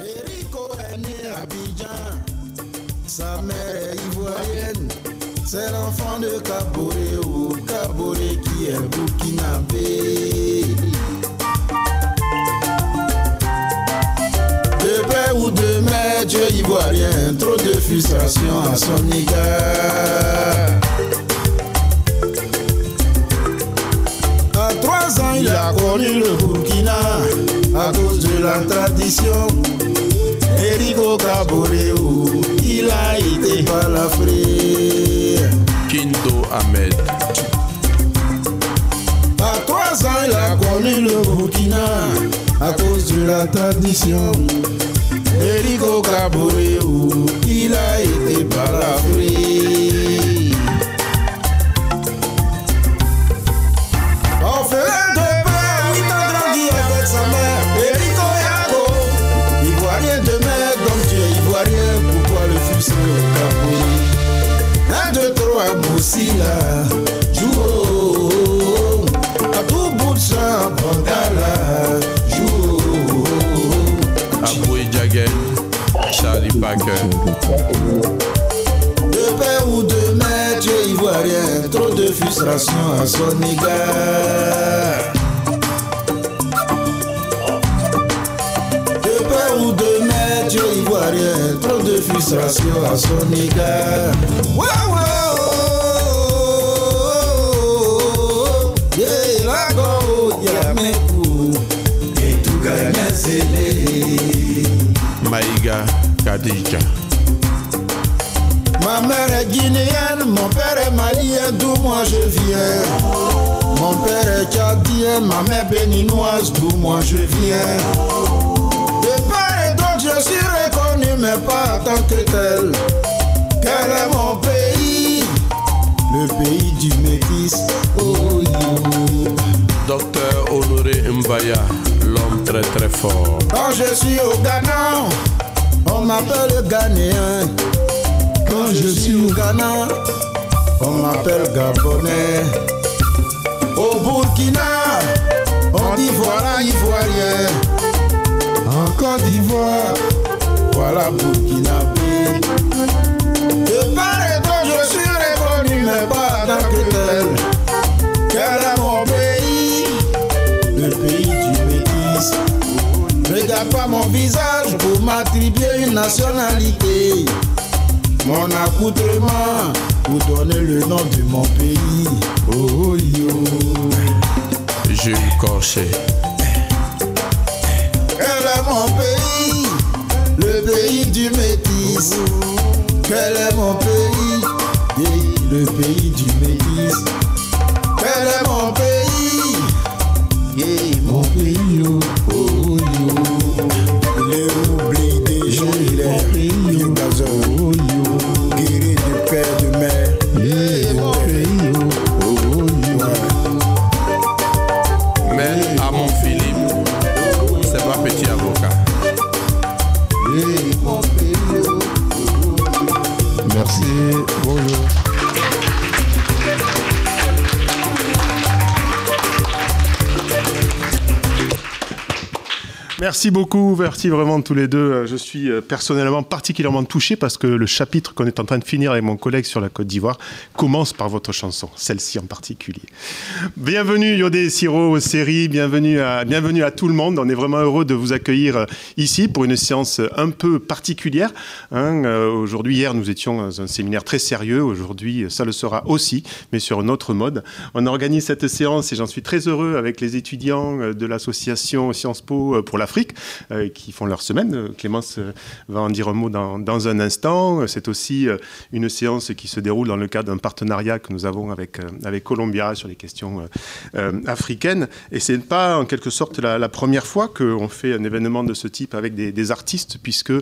Erico est né à Abidjan, sa mère est ivoirienne. C'est l'enfant de Kaboré ou Kaboré qui est burkinabé. De père ou de mère, Dieu ivoirien, trop de frustration à son égard. Connu le Burkina à cause de la tradition. Erigo Kaboreo, il a été balafré. Kindo Ahmed. À trois ans, il a connu le Burkina à cause de la tradition. Erigo Kaboreo, il a été balafré. De père ou de mère, es ivoirien, trop de frustration à son égard. De père ou de mère, es ivoirien, trop de frustration à son égard. Ouais, ouais, oh, Maïga Ma mère est guinéenne, mon père est malien, d'où moi je viens. Mon père est tchadien, ma mère béninoise, d'où moi je viens. De part et d'autre, je suis reconnu, mais pas en tant que tel. Quel est mon pays? Le pays du métis. Oh. Docteur Honoré Mbaya, l'homme très très fort. Quand je suis au Ghana, on m'appelle Ghanéen. Quand je suis au Ghana, on m'appelle Gabonais. Au Burkina, on dit voilà Ivoirien. En Côte d'Ivoire, voilà Burkinabé. De part et je suis reconnu, mais pas tant que tel. Regarde pas mon visage pour m'attribuer une nationalité. Mon accoutrement pour donner le nom de mon pays. Oh yo. Jules Corchet. Quel est mon pays Le pays du métis. Quel est mon pays Le pays du métis. Quel est mon pays Merci beaucoup, merci vraiment tous les deux. Euh, Je suis euh, personnellement particulièrement touché parce que le chapitre qu'on est en train de finir avec mon collègue sur la Côte d'Ivoire commence par votre chanson, celle-ci en particulier. Bienvenue Yodé Siro aux séries, bienvenue à, bienvenue à tout le monde. On est vraiment heureux de vous accueillir euh, ici pour une séance un peu particulière. hein. Euh, Aujourd'hui, hier, nous étions dans un séminaire très sérieux. Aujourd'hui, ça le sera aussi, mais sur un autre mode. On organise cette séance et j'en suis très heureux avec les étudiants euh, de l'association Sciences Po euh, pour l'Afrique euh, qui font leur semaine. Euh, Clémence euh, va en dire un mot dans, un instant. C'est aussi une séance qui se déroule dans le cadre d'un partenariat que nous avons avec, avec Columbia sur les questions africaines. Et c'est pas en quelque sorte la, première fois qu'on fait un événement de ce type avec des, artistes, puisque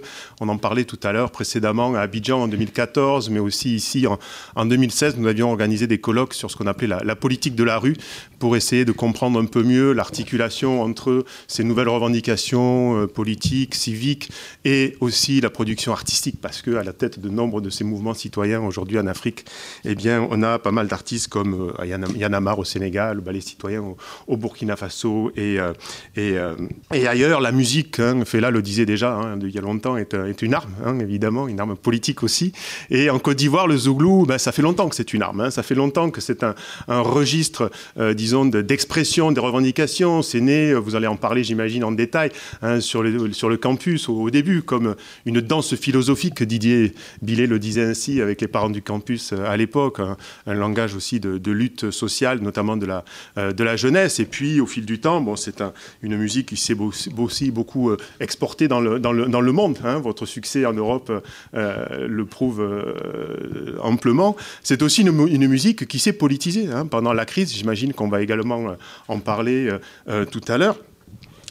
on en parlait tout à l'heure précédemment à Abidjan en 2014, mais aussi ici en, en 2016, nous avions organisé des colloques sur ce qu'on appelait la, la politique de la rue pour essayer de comprendre un peu mieux l'articulation entre ces nouvelles revendications revendications politiques, civiques et aussi la production artistique, parce qu'à la tête de nombre de ces mouvements citoyens aujourd'hui en Afrique, eh bien, on a pas mal d'artistes comme Yanamar au Sénégal, le ballet citoyen au, Burkina Faso et, et, et, ailleurs. La musique, hein, Fela le disait déjà hein, il y a longtemps, est, est une arme, hein, évidemment, une arme politique aussi. Et en Côte d'Ivoire, le zouglou, ben, ça fait longtemps que c'est une arme. Ça fait longtemps que c'est un, registre, disons, d'expression des revendications. C'est né, vous allez en parler, j'imagine, en détail, sur, les, sur le campus au, début, comme une danse philosophique. Didier Billet le disait ainsi avec les parents du campus à l'époque, un, langage aussi de, lutte sociale, notamment de la, de la jeunesse. Et puis, au fil du temps, c'est un, une musique qui s'est aussi beaucoup euh, exportée dans le, monde. Hein. Votre succès en Europe euh, le prouve euh, amplement. C'est aussi une, musique qui s'est politisée hein. pendant la crise. J'imagine qu'on va également en parler tout à l'heure.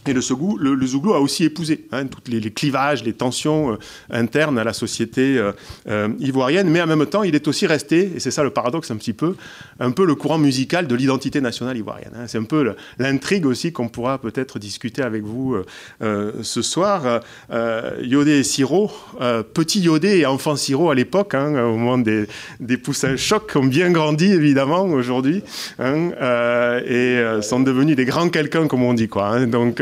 Et le, le, le Zouglou a aussi épousé hein, tous les, clivages, les tensions euh, internes à la société euh, euh, ivoirienne, mais en même temps, il est aussi resté, et c'est ça le paradoxe un petit peu, un peu le courant musical de l'identité nationale ivoirienne. Hein. C'est un peu l'intrigue aussi qu'on pourra peut-être discuter avec vous ce soir. Yodé et Siro, petit Yodé et enfant Siro à l'époque, hein, au moment des, poussins chocs, ont bien grandi évidemment aujourd'hui, hein, et sont devenus des grands quelqu'un comme on dit. Quoi. Donc,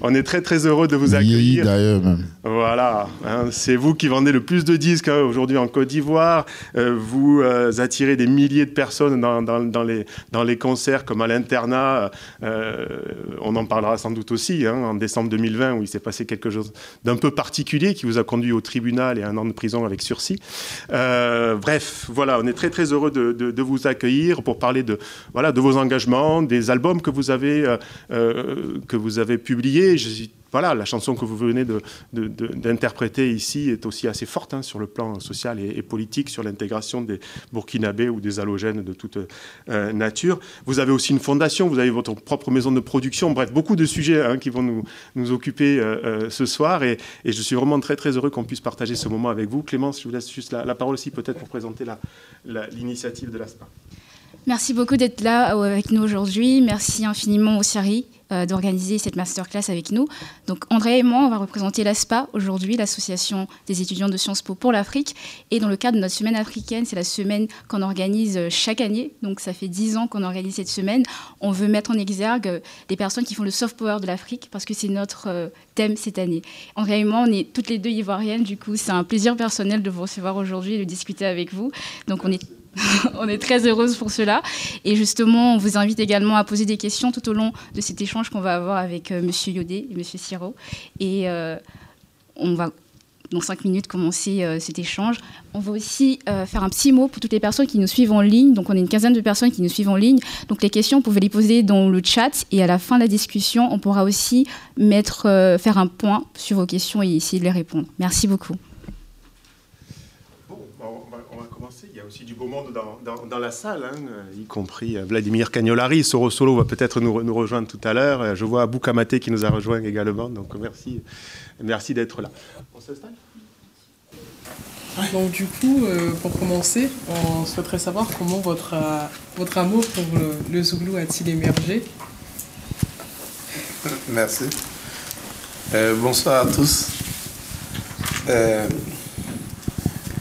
on est très très heureux de vous accueillir. d'ailleurs Voilà, hein, c'est vous qui vendez le plus de disques hein, aujourd'hui en Côte d'Ivoire. Euh, vous euh, attirez des milliers de personnes dans, les, dans les concerts comme à l'internat. on en parlera sans doute aussi hein, en décembre 2020 où il s'est passé quelque chose d'un peu particulier qui vous a conduit au tribunal et un an de prison avec sursis. bref, voilà, on est très très heureux de, vous accueillir pour parler de, voilà, de vos engagements, des albums que vous avez, que vous avez publié. voilà, la chanson que vous venez d'interpréter ici est aussi assez forte hein, sur le plan social et, politique, sur l'intégration des Burkinabés ou des halogènes de toute euh, nature. Vous avez aussi une fondation, vous avez votre propre maison de production, bref, beaucoup de sujets hein, qui vont nous, nous occuper euh, euh, ce soir. Et, je suis vraiment très très heureux qu'on puisse partager ce moment avec vous. Clémence, je vous laisse juste la, parole aussi peut-être pour présenter l'initiative de l'ASPA. Merci beaucoup d'être là avec nous aujourd'hui. Merci infiniment au CIRI euh, d'organiser cette masterclass avec nous. Donc André et moi, on va représenter l'ASPA aujourd'hui, l'association des étudiants de Sciences Po pour l'Afrique. Et dans le cadre de notre semaine africaine, c'est la semaine qu'on organise euh, chaque année. Donc ça fait dix ans qu'on organise cette semaine. On veut mettre en exergue des personnes qui font le soft power de l'Afrique parce que c'est notre euh, thème cette année. André et moi, on est toutes les deux ivoiriennes. Du coup, c'est un plaisir personnel de vous recevoir aujourd'hui et de discuter avec vous. Donc on est on est très heureuse pour cela. Et justement, on vous invite également à poser des questions tout au long de cet échange qu'on va avoir avec euh, Monsieur Yodé et Monsieur Siro. Et euh, on va, dans cinq minutes, commencer euh, cet échange. On va aussi faire un petit mot pour toutes les personnes qui nous suivent en ligne. Donc, on est une quinzaine de personnes qui nous suivent en ligne. Donc, les questions, vous pouvez les poser dans le chat. Et à la fin de la discussion, on pourra aussi faire un point sur vos questions et essayer de les répondre. Merci beaucoup. aussi du beau monde dans, dans, la salle, hein, y compris euh, Vladimir Cagnolari. Soro Solo va peut-être nous, nous, rejoindre tout à l'heure. Euh, je vois Abou Kamate qui nous a rejoint également. Donc merci, merci d'être là. On s'installe donc du coup, euh, pour commencer, on souhaiterait savoir comment votre, votre amour pour le, Zouglou a-t-il émergé? Merci. bonsoir à tous.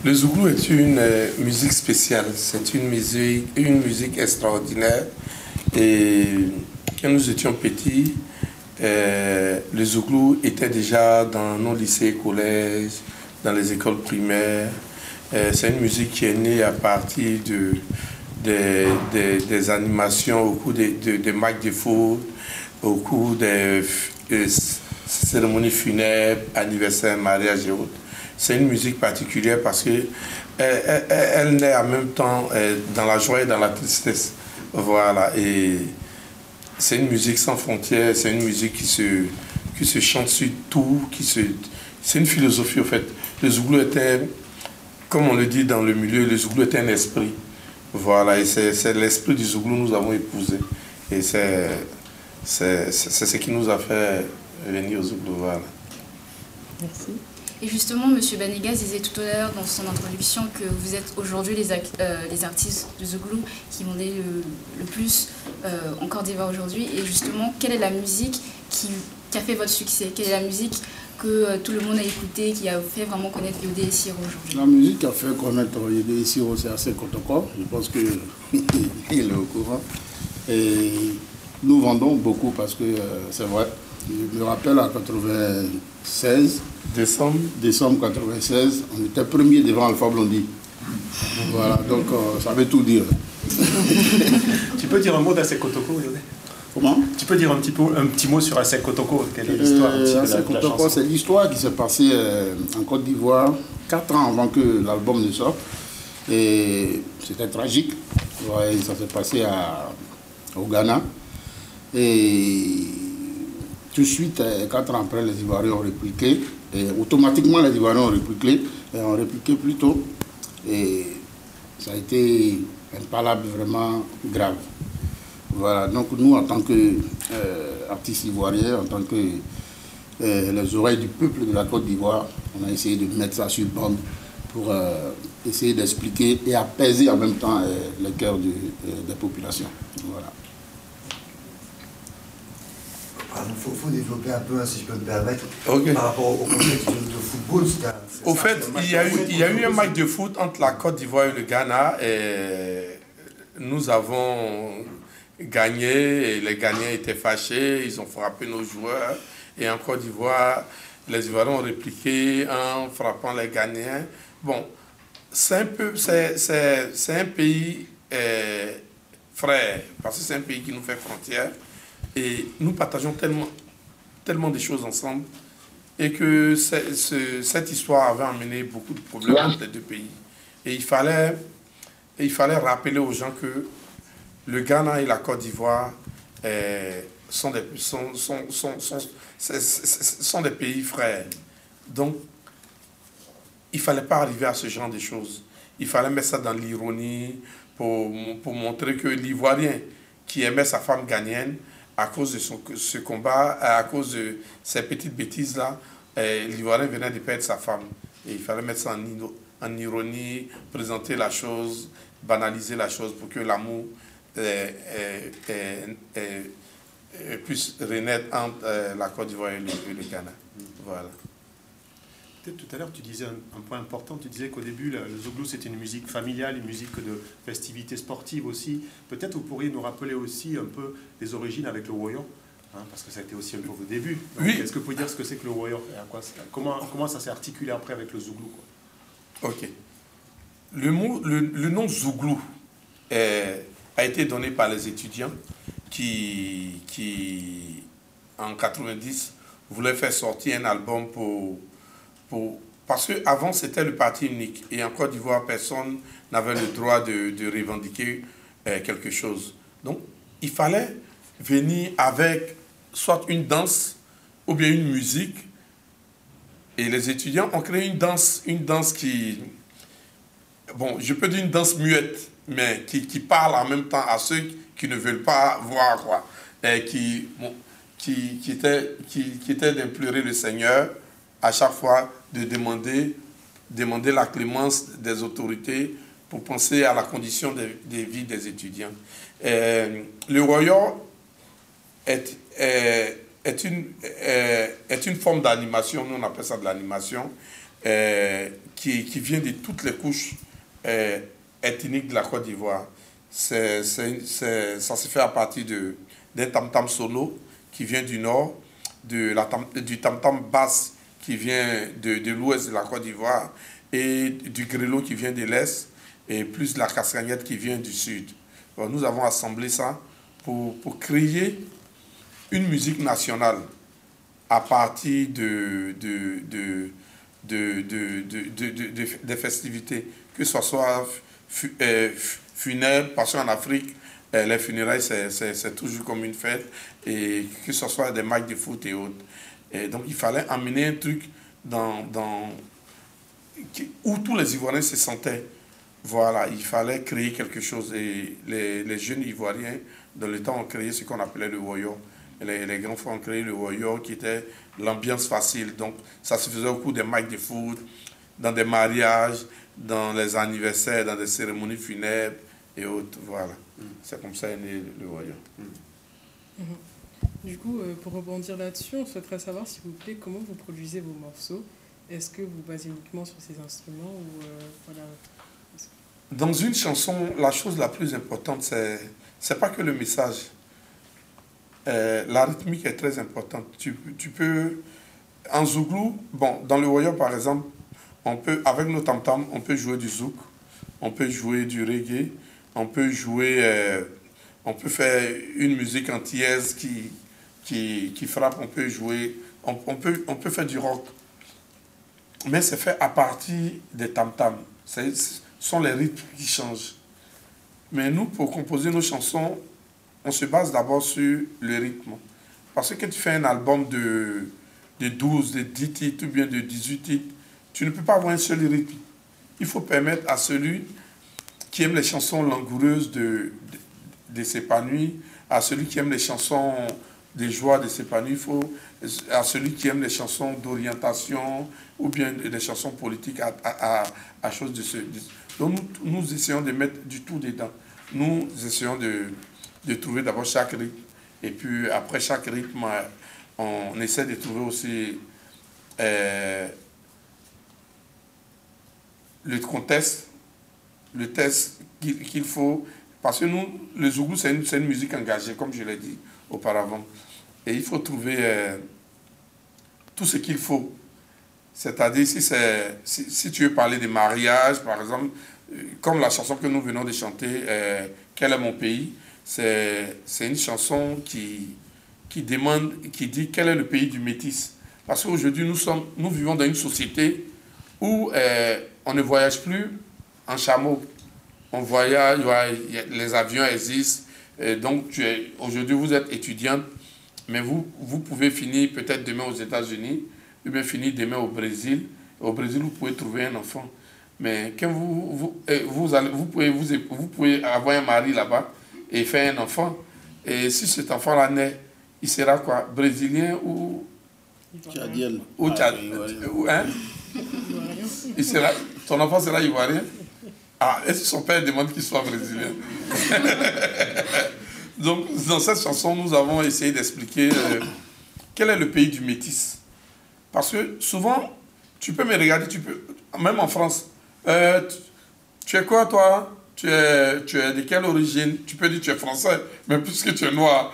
Le Zouglou est une euh, musique spéciale, c'est une musique, extraordinaire. Et quand nous étions petits, euh, le Zouglou était déjà dans nos lycées, collèges, dans les écoles primaires. Euh, c'est une musique qui est née à partir de, des animations au cours des de, de de faux, au cours des cérémonies funèbres, anniversaires, mariages et autres c'est une musique particulière parce que elle, naît en même temps euh, dans la joie et dans la tristesse. Voilà. Et c'est une musique sans frontières, c'est une musique qui se, qui se chante sur tout, qui se, c'est une philosophie en fait. Le Zouglou était, comme on le dit dans le milieu, le Zouglou était un esprit. Voilà, et c'est l'esprit du Zouglou que nous avons épousé. Et c'est ce qui nous a fait venir au Zouglou. Voilà. Merci. Et justement, M. Banega disait tout à l'heure dans son introduction que vous êtes aujourd'hui les, euh, artistes de The Glue qui vendaient le, plus euh, en Côte d'Ivoire aujourd'hui. Et justement, quelle est la musique qui a fait votre succès? Quelle est la musique que euh, tout le monde a écouté, qui a fait vraiment connaître Yodé et Siro aujourd'hui? La musique qui a fait connaître Yodé et Siro, c'est assez Kotoko. Je pense qu'il est au courant. Et nous vendons beaucoup parce que euh, c'est vrai. Je me rappelle en 96, décembre. décembre 96, on était premier devant Alpha Blondie. Voilà, donc euh, ça veut tout dire. tu peux dire un mot d'Asek Kotoko, Yodé Comment? Tu peux dire un petit, peu, un petit mot sur Asek Kotoko Quelle est l'histoire euh, Kotoko, c'est l'histoire qui s'est passée euh, en Côte d'Ivoire, quatre ans avant que l'album ne sorte. Et c'était tragique. Ouais, ça s'est passé à, au Ghana. Et tout de suite, euh, quatre ans après, les Ivoiriens ont répliqué. Et automatiquement, les Ivoiriens ont répliqué, et ont répliqué plus tôt. Et ça a été un palabre vraiment grave. Voilà, donc nous, en tant qu'artistes euh, ivoiriens, en tant que euh, les oreilles du peuple de la Côte d'Ivoire, on a essayé de mettre ça sur bande pour euh, essayer d'expliquer et apaiser en même temps le cœur des populations. Voilà. Il faut, développer un peu, hein, si je peux me permettre, par rapport au contexte de, football. Au fait, il y, a eu, il y a eu un match de foot entre la Côte d'Ivoire et le Ghana et nous avons gagné et les Ghanéens étaient fâchés, ils ont frappé nos joueurs et en Côte d'Ivoire, les Ivoiriens ont répliqué en frappant les Ghanéens. Bon, c'est un, peu, c'est, un pays euh, frère, parce que c'est un pays qui nous fait frontière et nous partageons tellement, tellement de choses ensemble et que cette histoire avait amené beaucoup de problèmes entre les deux pays. Et il fallait, et il fallait rappeler aux gens que le Ghana et la Côte d'Ivoire eh, sont, des, sont, sont, sont, des pays frères. Donc, il ne fallait pas arriver à ce genre de choses. Il fallait mettre ça dans l'ironie pour, pour montrer que l'Ivoirien qui aimait sa femme ghanéenne, à cause de son, ce combat, à cause de ces petites bêtises-là, eh, l'Ivoirien venait de perdre sa femme. Et il fallait mettre ça en, ironie, présenter la chose, banaliser la chose pour que l'amour plus renaître entre euh, la Côte d'Ivoire et, le, Ghana. Voilà. Tout à l'heure, tu disais un, point important, tu disais qu'au début, le, Zouglou, c'était une musique familiale, une musique de festivité sportive aussi. Peut-être vous pourriez nous rappeler aussi un peu les origines avec le Woyon, hein, parce que ça a été aussi un peu vos débuts. Oui. Est-ce que vous pouvez dire ce que c'est que le Woyon comment, comment ça s'est articulé après avec le Zouglou Ok. Le, mot, le, le nom Zouglou est a été donné par les étudiants qui, qui en 90, voulaient faire sortir un album pour... pour parce qu'avant, c'était le parti unique. Et en Côte d'Ivoire, personne n'avait le droit de, de revendiquer euh, quelque chose. Donc, il fallait venir avec soit une danse ou bien une musique. Et les étudiants ont créé une danse, une danse qui... Bon, je peux dire une danse muette mais qui, qui, parle en même temps à ceux qui ne veulent pas voir, quoi. Qui, qui, qui, était, qui, qui était d'implorer le Seigneur à chaque fois de demander, demander la clémence des autorités pour penser à la condition des vies des étudiants. le royaume est, est, est, une, est, une forme d'animation, nous on appelle ça de l'animation, qui, qui vient de toutes les couches ethnique de la Côte d'Ivoire. ça se fait à partir d'un tam-tam solo qui vient du nord, de la du tam-tam basse qui vient de, de l'ouest de la Côte d'Ivoire et du grelot qui vient de l'est et plus de la cascagnette qui vient du sud. nous avons assemblé ça pour, pour, créer une musique nationale à partir de, de, de, de des festivités, que ce soit euh, funèbre, parce qu'en Afrique, euh, les funérailles, c'est toujours comme une fête, et que ce soit des matchs de foot et autres. Et donc, il fallait amener un truc dans, dans, où tous les Ivoiriens se sentaient. Voilà, il fallait créer quelque chose. Et les, les jeunes Ivoiriens, dans le temps, ont créé ce qu'on appelait le voyant. Les, les, grands frères ont créé le voyant, qui était l'ambiance facile. Donc, ça se faisait au cours des matchs de foot, dans des mariages, dans les anniversaires, dans des cérémonies funèbres et autres. Voilà. C'est comme ça est né le royaume. Mm-hmm. Du coup, euh, pour rebondir là-dessus, on souhaiterait savoir, s'il vous plaît, comment vous produisez vos morceaux. Est-ce que vous basez uniquement sur ces instruments ou euh, voilà. Dans une chanson, la chose la plus importante, c'est c'est pas que le message. Euh, la rythmique est très importante. Tu, tu peux, en zouglou, bon, dans le royaume par exemple, on peut, avec nos tam on peut jouer du zouk, on peut jouer du reggae, on peut jouer, on peut faire une musique antillaise qui, qui, frappe, on peut jouer, on, peut, faire du rock. Mais c'est fait à partir des tam-tams. Ce sont les rythmes qui changent. Mais nous, pour composer nos chansons, on se base d'abord sur le rythme. Parce que tu fais un album de, de 12, de 10 titres ou bien de 18 titres, tu ne peux pas avoir un seul rythme. Il faut permettre à celui qui aime les chansons langoureuses de, de, s'épanouir, à celui qui aime les chansons des joies de s'épanouir, à celui qui aime les chansons d'orientation ou bien des chansons politiques à, à, à, chose de ce. donc nous, nous, essayons de mettre du tout dedans. Nous essayons de, de trouver d'abord chaque rythme et puis après chaque rythme, on essaie de trouver aussi euh, le contexte, le test qu'il faut. Parce que nous, le zougou, c'est une, musique engagée, comme je l'ai dit auparavant. Et il faut trouver euh, tout ce qu'il faut. C'est-à-dire, si, tu veux parler de mariage, par exemple, euh, comme la chanson que nous venons de chanter, euh, Quel est mon pays C'est une chanson qui, demande, qui dit quel est le pays du métis. Parce qu'aujourd'hui, nous vivons dans une société où on ne voyage plus en chameau. On voyage, les avions existent, donc, aujourd'hui, vous êtes étudiante, mais vous, vous pouvez finir peut-être demain aux États-Unis, ou bien finir demain au Brésil. Au Brésil, vous pouvez trouver un enfant. Mais quand vous, vous, eh, vous, allez, vous, pouvez, vous, vous pouvez avoir un mari là-bas et faire un enfant. Et si cet enfant-là naît, il sera quoi? Brésilien ou? Tchadien. Ou Tchad. Hein? Il sera, ton enfant sera ivoirien? Ah, est-ce que son père demande qu'il soit brésilien Donc, dans cette chanson, nous avons essayé d'expliquer euh, quel est le pays du métis. Parce que souvent, tu peux me regarder, tu peux, même en France, euh, tu, es quoi toi? Tu es, de quelle origine? Tu peux dire tu es français, mais puisque tu es noir.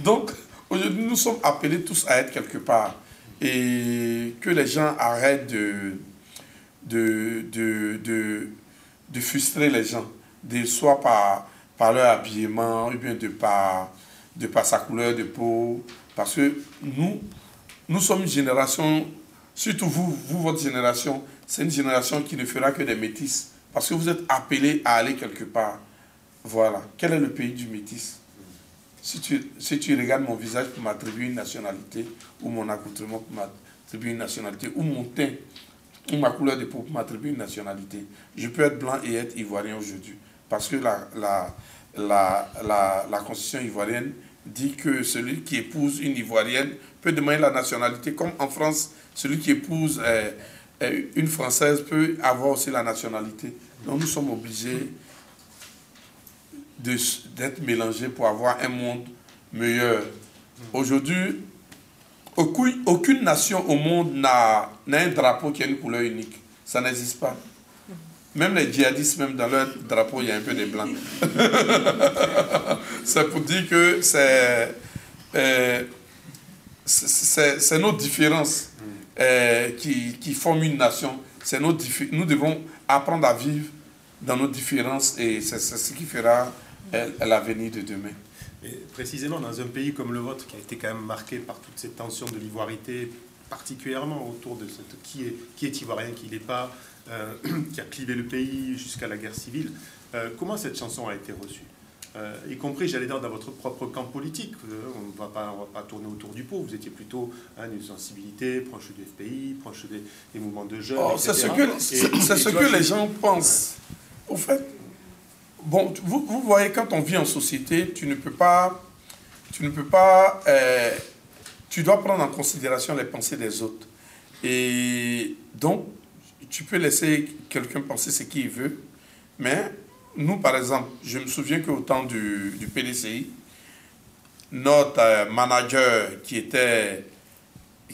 Donc, aujourd'hui, nous sommes appelés tous à être quelque part. Et que les gens arrêtent de de frustrer les gens, de, soit par, par leur habillement, ou bien de par, de par sa couleur de peau. Parce que nous, nous sommes une génération, surtout vous, vous, votre génération, c'est une génération qui ne fera que des métis. Parce que vous êtes appelés à aller quelque part. Voilà. Quel est le pays du métis? Si tu, si tu regardes mon visage pour m'attribuer une nationalité, ou mon accoutrement pour m'attribuer une nationalité, ou mon teint ou ma couleur de peau m'attribue une nationalité. Je peux être blanc et être ivoirien aujourd'hui. Parce que la, la, la, la, la Constitution ivoirienne dit que celui qui épouse une ivoirienne peut demander la nationalité. Comme en France, celui qui épouse euh, euh, une Française peut avoir aussi la nationalité. Donc nous sommes obligés d'être mélangés pour avoir un monde meilleur. Aujourd'hui, aucune, aucune nation au monde n'a un drapeau qui a une couleur unique. Ça n'existe pas. Même les djihadistes, même dans leur drapeau, il y a un peu de blanc. c'est pour dire que c'est euh, c'est nos différences euh, qui, qui, forment une nation. Nos nous devons apprendre à vivre dans nos différences et c'est ce qui fera euh, l'avenir de demain. Et précisément dans un pays comme le vôtre, qui a été quand même marqué par toute cette tension de l'ivoirité, particulièrement autour de cette, qui, est, qui est ivoirien, qui n'est pas, euh, qui a clivé le pays jusqu'à la guerre civile, euh, comment cette chanson a été reçue euh, y compris, j'allais dire, dans votre propre camp politique. on ne va pas, tourner autour du pot. Vous étiez plutôt hein, une sensibilité proche du FPI, proche des, mouvements de jeunes. Oh, c'est ce que, ce que les gens pensent. Au fait, Bon, vous, vous, voyez, quand on vit en société, tu ne peux pas... Tu ne peux pas... Euh, tu dois prendre en considération les pensées des autres. Et donc, tu peux laisser quelqu'un penser ce qu'il veut, mais nous, par exemple, je me souviens qu'au temps du, du PDCI, notre euh, manager qui était,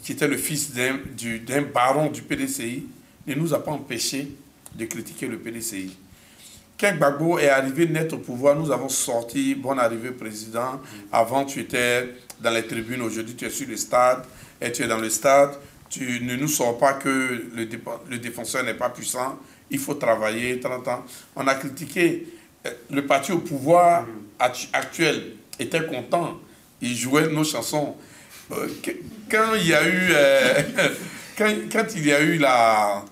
qui était le fils d'un baron du PDCI ne nous a pas empêché de critiquer le PDCI. Quand Gbagbo est arrivé net au pouvoir, nous avons sorti Bonne arrivée président. Avant, tu étais dans les tribunes, aujourd'hui tu es sur le stade, et tu es dans le stade. Tu ne nous sors pas que le, le défenseur n'est pas puissant, il faut travailler, 30 ans. On a critiqué euh, le parti au pouvoir actuel, était content, il jouait nos chansons. Euh, quand il y a eu, euh, quand, il y a eu la,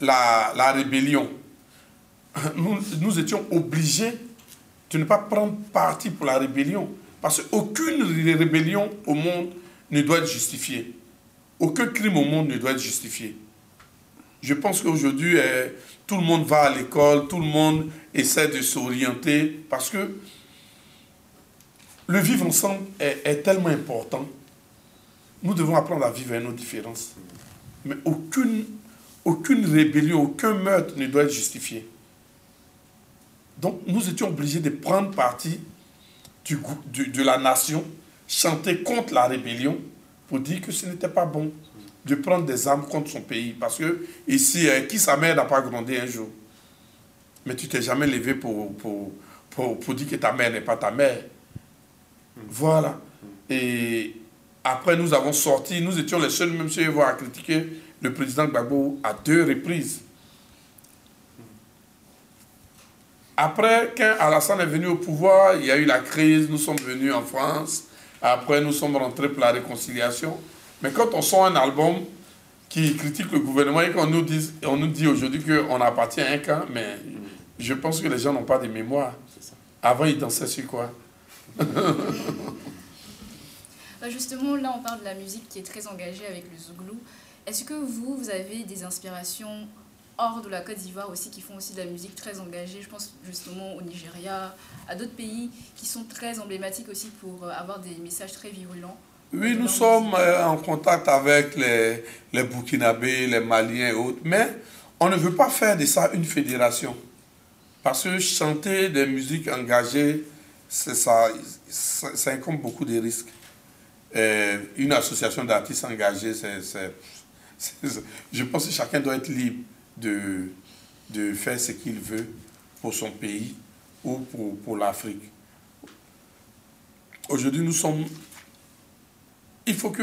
la, la rébellion, nous, nous, étions obligés de ne pas prendre parti pour la rébellion. Parce qu'aucune rébellion au monde ne doit être justifiée. Aucun crime au monde ne doit être justifié. Je pense qu'aujourd'hui, eh, tout le monde va à l'école, tout le monde essaie de s'orienter parce que le vivre ensemble est, tellement important. Nous devons apprendre à vivre avec nos différences. Mais aucune, aucune rébellion, aucun meurtre ne doit être justifié. Donc nous étions obligés de prendre parti de la nation, chanter contre la rébellion pour dire que ce n'était pas bon de prendre des armes contre son pays. Parce que ici, euh, qui sa mère n'a pas grandi un jour? Mais tu t'es jamais levé pour, dire que ta mère n'est pas ta mère. Voilà. Et après, nous avons sorti, nous étions les seuls, même si à critiquer le président Gbagbo à deux reprises. Après, quand Alassane est venu au pouvoir, il y a eu la crise, nous sommes venus en France. Après, nous sommes rentrés pour la réconciliation. Mais quand on sort un album qui critique le gouvernement et qu'on nous dit, on nous dit aujourd'hui qu'on appartient à un camp, mais je pense que les gens n'ont pas de mémoire. Avant, ils dansaient sur quoi? Bah, Justement, là, on parle de la musique qui est très engagée avec le Zouglou. Est-ce que vous, vous avez des inspirations hors de la Côte d'Ivoire aussi qui font aussi de la musique très engagée. Je pense justement au Nigeria, à d'autres pays qui sont très emblématiques aussi pour euh, avoir des messages très virulents. Oui, nous sommes euh, en contact avec les, les Burkinabés, les Maliens et autres, mais on ne veut pas faire de ça une fédération. Parce que chanter des musiques engagées, ça, ça, incombe beaucoup de risques. Euh, une association d'artistes engagés, c'est, je pense que chacun doit être libre de, de faire ce qu'il veut pour son pays ou pour, pour l'Afrique. Aujourd'hui, nous sommes... Il faut que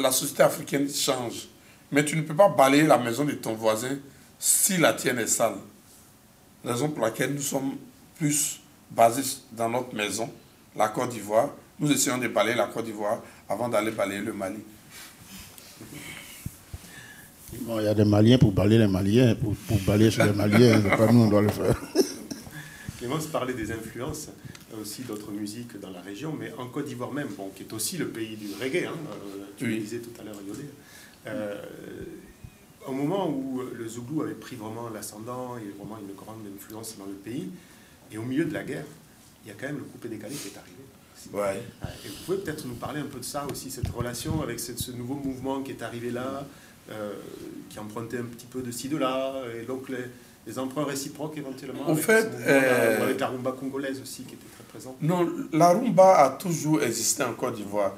la société africaine change. Mais tu ne peux pas balayer la maison de ton voisin si la tienne est sale. Raison pour laquelle nous sommes plus basés dans notre maison, la Côte d'Ivoire. Nous essayons de balayer la Côte d'Ivoire avant d'aller balayer le Mali. Bon, il y a des Maliens pour balayer les Maliens, pour, pour balayer sur les Maliens, pas nous, on doit le faire. Clémence parlait des influences euh, aussi d'autres musiques dans la région, mais en Côte d'Ivoire même, bon, qui est aussi le pays du reggae, hein, euh, tu le disais tout à l'heure, Yodé. Euh, au moment où le Zouglou avait pris vraiment l'ascendant et vraiment une grande influence dans le pays, et au milieu de la guerre, il y a quand même le coupé décalé qui est arrivé. Ouais. Et vous pouvez peut-être nous parler un peu de ça aussi, cette relation avec ce nouveau mouvement qui est arrivé là, qui empruntait un petit peu de ci, de là, et donc les, les emprunts réciproques éventuellement. En fait, euh, avec la rumba congolaise aussi qui était très présente. Non, la rumba a toujours existé en Côte d'Ivoire.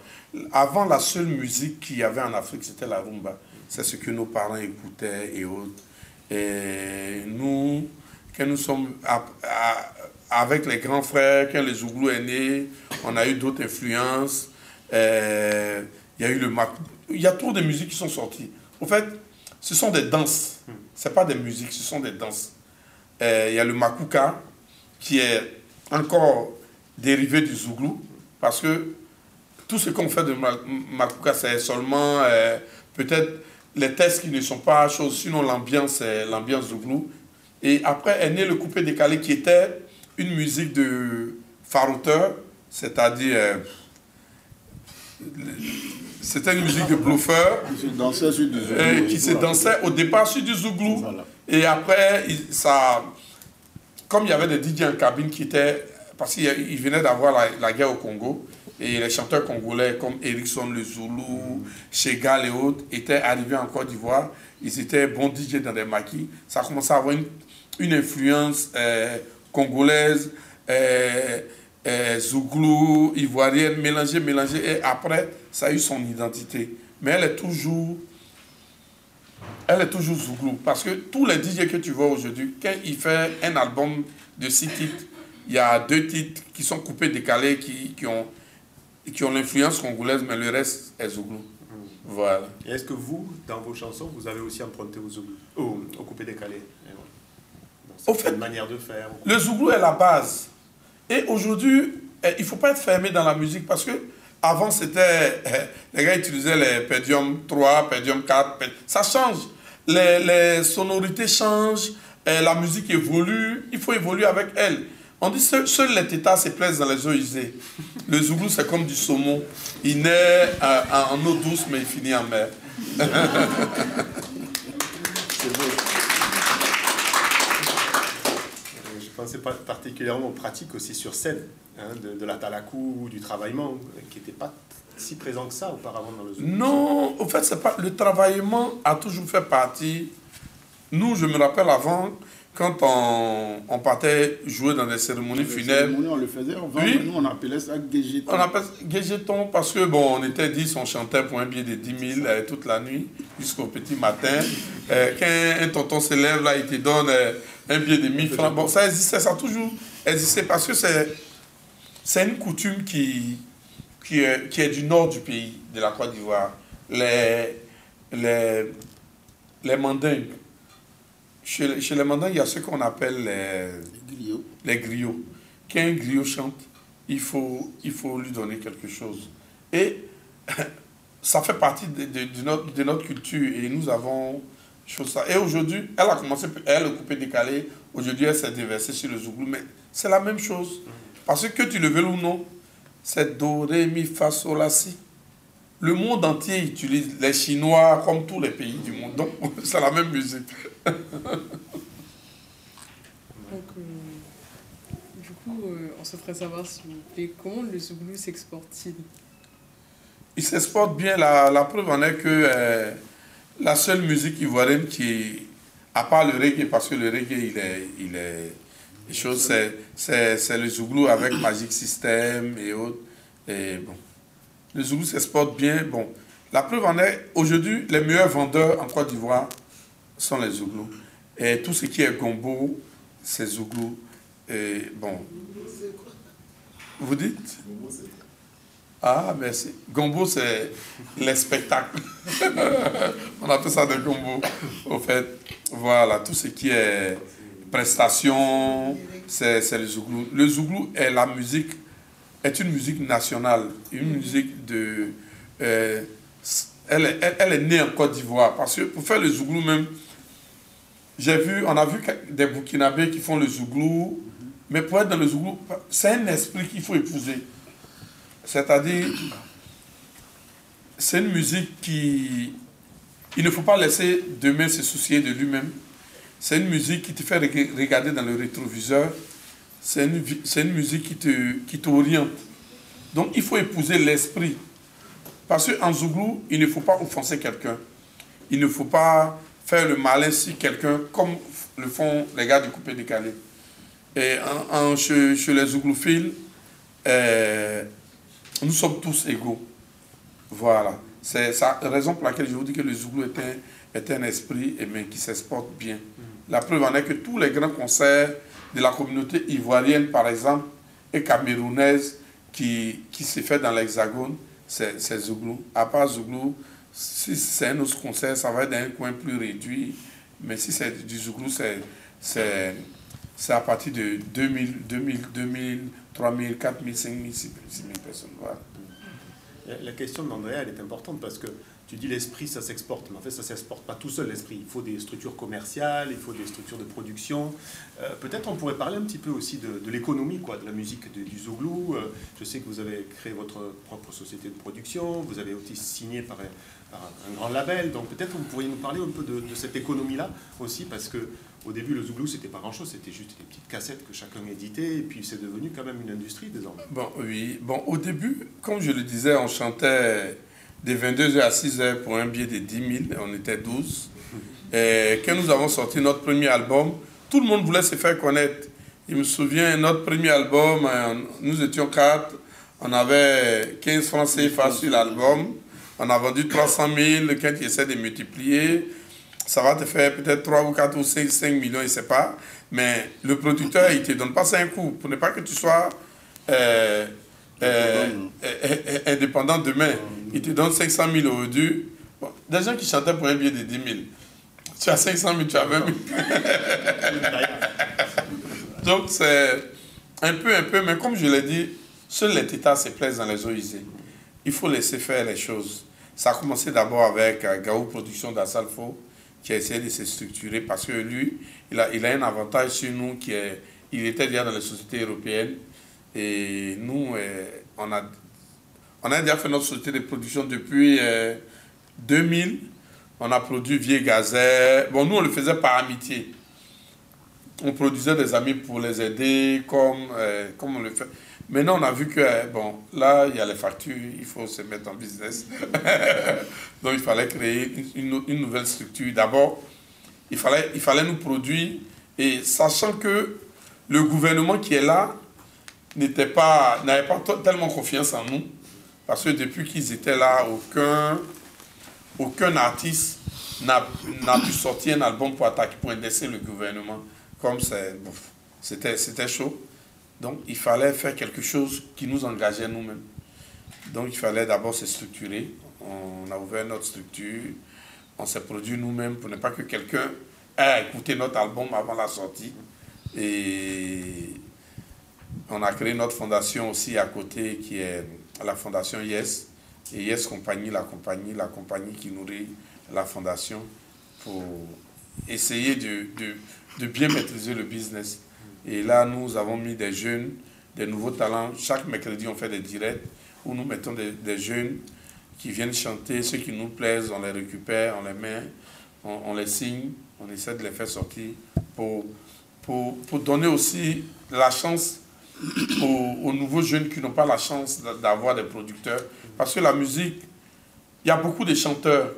Avant, la seule musique qu'il y avait en Afrique, c'était la rumba. C'est ce que nos parents écoutaient et autres. Et nous, quand nous sommes avec les grands frères, quand les Zouglou est né, on a eu d'autres influences. Euh, il y a eu le Il y a trop de musiques qui sont sorties. En fait, ce sont des danses. Ce pas des musiques, ce sont des danses. Euh, il y a le makuka, qui est encore dérivé du zouglou, parce que tout ce qu'on fait de makuka, c'est seulement euh, peut-être les tests qui ne sont pas choses, sinon l'ambiance, c'est l'ambiance zouglou. Et après est né le coupé décalé, qui était une musique de farouteur, c'est-à-dire... Euh, c'était une musique de bluffeur. Qui se dansait. Qui se au départ sur du zouglou. Et après, ça, comme il y avait des DJ en cabine qui étaient. Parce qu'il venait d'avoir la, guerre au Congo. Et les chanteurs congolais comme Erickson le Zoulou, Chegal et autres étaient arrivés en Côte d'Ivoire. Ils étaient bons DJ dans des maquis. Ça a commencé à avoir une, une influence euh, congolaise. Euh, euh, Zouglou, ivoirienne, mélangée, mélangée. Et après, ça a eu son identité. Mais elle est toujours elle est toujours Zouglou. Parce que tous les DJ que tu vois aujourd'hui, quand il fait un album de six titres, il y a deux titres qui sont coupés, décalés, qui, qui ont, qui ont l'influence congolaise, mais le reste est Zouglou. Voilà. Et est-ce que vous, dans vos chansons, vous avez aussi emprunté au Zouglou, au, au coupé décalé? Au fait, manière de faire. Le Zouglou est la base. Et aujourd'hui, eh, il ne faut pas être fermé dans la musique parce que avant, c'était. Eh, les gars utilisaient les Pedium 3, Pedium 4. Ça change. Les, sonorités changent. Eh, la musique évolue. Il faut évoluer avec elle. On dit que seuls les tétas se plaisent dans les eaux usées. Le Zouglou, c'est comme du saumon. Il naît euh, en eau douce, mais il finit en mer. c'est beau. Pas particulièrement pratique aussi sur scène, hein, de, la talakou, du travaillement, qui n'était pas si présent que ça auparavant dans le. Non, au fait, c'est pas le travaillement a toujours fait partie. Nous, je me rappelle avant, quand on, on, partait jouer dans des cérémonies funèbres. on le faisait oui, nous on appelait ça guégeton. On appelait guégeton parce que bon, on était 10, on chantait pour un billet de 10 000 euh, toute la nuit jusqu'au petit matin. Euh, quand un tonton se lève là, il te donne euh, un billet de 1000 francs. Bon, ça existait, ça a toujours existé parce que c'est une coutume qui, qui, est, qui est du nord du pays, de la Côte d'Ivoire. Les, les, les mandingues chez, les mandats, il y a ce qu'on appelle les, griots. Les griots. Quand un griot chante, il faut, il faut lui donner quelque chose. Et ça fait partie de, de, notre, de notre culture et nous avons chose ça. Et aujourd'hui, elle a commencé, elle, le coupé décalé. Aujourd'hui, elle s'est déversée sur le Zouglou. Mais c'est la même chose. Parce que tu le veux ou non, c'est Do, Ré, Mi, Fa, Sol, La, Si. Le monde entier utilise les Chinois comme tous les pays du monde. Donc, c'est la même musique. Donc, euh, du coup, euh, on se ferait savoir, s'il vous plaît, comment le Zouglou s'exporte-t-il? Il s'exporte bien. La, la, preuve en est que euh, la seule musique ivoirienne qui, à part le reggae, parce que le reggae, il est, il est c'est le Zouglou avec Magic System et autres. Et bon, le Zoulou s'exporte bien. Bon, la preuve en est, aujourd'hui, les meilleurs vendeurs en Côte d'Ivoire sont les Zouglous. Et tout ce qui est gombo, c'est Zouglou. Et bon. Vous dites? Ah, merci. Gombo, c'est les spectacles. On appelle ça des gombo. Au fait, voilà, tout ce qui est prestation, c'est le Zouglou. Le Zouglou est la musique est une musique nationale, une musique de... Euh, elle, est, elle, est née en Côte d'Ivoire. Parce que pour faire le zouglou même, j'ai vu, on a vu des Burkinabés qui font le zouglou, mais pour être dans le zouglou, c'est un esprit qu'il faut épouser. C'est-à-dire, c'est une musique qui... Il ne faut pas laisser demain se soucier de lui-même. C'est une musique qui te fait regarder dans le rétroviseur c'est une, une, musique qui t'oriente. Qui Donc il faut épouser l'esprit. Parce qu'en Zouglou, il ne faut pas offenser quelqu'un. Il ne faut pas faire le malin si quelqu'un, comme le font les gars du coupé décalé. Et en, chez, les Zouglophiles, euh, nous sommes tous égaux. Voilà. C'est la raison pour laquelle je vous dis que le Zouglou est un, est un esprit et qui s'exporte bien. La preuve en est que tous les grands concerts de la communauté ivoirienne, par exemple, et camerounaise qui, qui s'est fait dans l'Hexagone, c'est Zouglou. À part Zouglou, si c'est un autre concert, ça va être dans un coin plus réduit. Mais si c'est du Zouglou, c'est à partir de 2000, 2000, 2000, 3000, 4000, 5000, 6000 personnes. Voilà. La question d'Andrea, elle est importante parce que tu dis l'esprit, ça s'exporte, mais en fait, ça ne s'exporte pas tout seul, l'esprit. Il faut des structures commerciales, il faut des structures de production. Euh, peut-être on pourrait parler un petit peu aussi de, l'économie, quoi, de la musique du Zouglou. Euh, je sais que vous avez créé votre propre société de production, vous avez aussi signé par, un grand label, donc peut-être vous pourriez nous parler un peu de, cette économie-là aussi, parce que au début, le Zouglou, c'était pas grand-chose, c'était juste des petites cassettes que chacun éditait, et puis c'est devenu quand même une industrie désormais. Bon, oui. Bon, au début, comme je le disais, on chantait de 22h à 6h pour un billet de 10 000, on était 12. Et quand nous avons sorti notre premier album, tout le monde voulait se faire connaître. Je me souviens, notre premier album, euh, nous étions quatre, on avait 15 francs CFA sur l'album, on a vendu 300 000, quand tu essaies de multiplier, ça va te faire peut-être 3 ou 4 ou 5, 5 millions, je ne sais pas. Mais le producteur, il ne te donne pas 5 coups. Pour ne pas que tu sois euh, euh, euh, indépendant demain. Il te donne 500 000 aujourd'hui. Bon, des gens qui chantaient pour un billet de 10 000. Tu as 500 000, tu as 20 000. Donc c'est un peu, un peu, mais comme je l'ai dit, seul les tétards se plaisent dans les eaux usées. Il faut laisser faire les choses. Ça a commencé d'abord avec Gaou Production d'Assalfo qui a essayé de se structurer parce que lui, il a, il a un avantage sur nous qui est, il était déjà dans les sociétés européennes et nous, euh, on, a, on a déjà fait notre société de production depuis 2000. Euh, on a produit Vieux Gazet. Bon, nous, on le faisait par amitié. On produisait des amis pour les aider, comme, euh, comme on le fait. Maintenant, on a vu que, bon, là, il y a les factures, il faut se mettre en business. Donc, il fallait créer une, une nouvelle structure. D'abord, il fallait, il fallait nous produire, et sachant que le gouvernement qui est là n'était pas, n'avait pas tellement confiance en nous, parce que depuis qu'ils étaient là, aucun, aucun artiste n'a pu sortir un album pour attaquer, pour indexer le gouvernement. Comme c'était chaud. Donc, il fallait faire quelque chose qui nous engageait nous-mêmes. Donc, il fallait d'abord se structurer. On a ouvert notre structure. On s'est produit nous-mêmes pour ne pas que quelqu'un ait écouté notre album avant la sortie. Et on a créé notre fondation aussi à côté, qui est la fondation Yes. Et Yes Compagnie, la compagnie, la compagnie qui nourrit la fondation pour essayer de, de, de bien maîtriser le business. Et là, nous avons mis des jeunes, des nouveaux talents. Chaque mercredi, on fait des directs où nous mettons des, jeunes qui viennent chanter. Ceux qui nous plaisent, on les récupère, on les met, on, les signe, on essaie de les faire sortir pour, pour, pour donner aussi la chance aux, aux, nouveaux jeunes qui n'ont pas la chance d'avoir des producteurs. Parce que la musique, il y a beaucoup de chanteurs,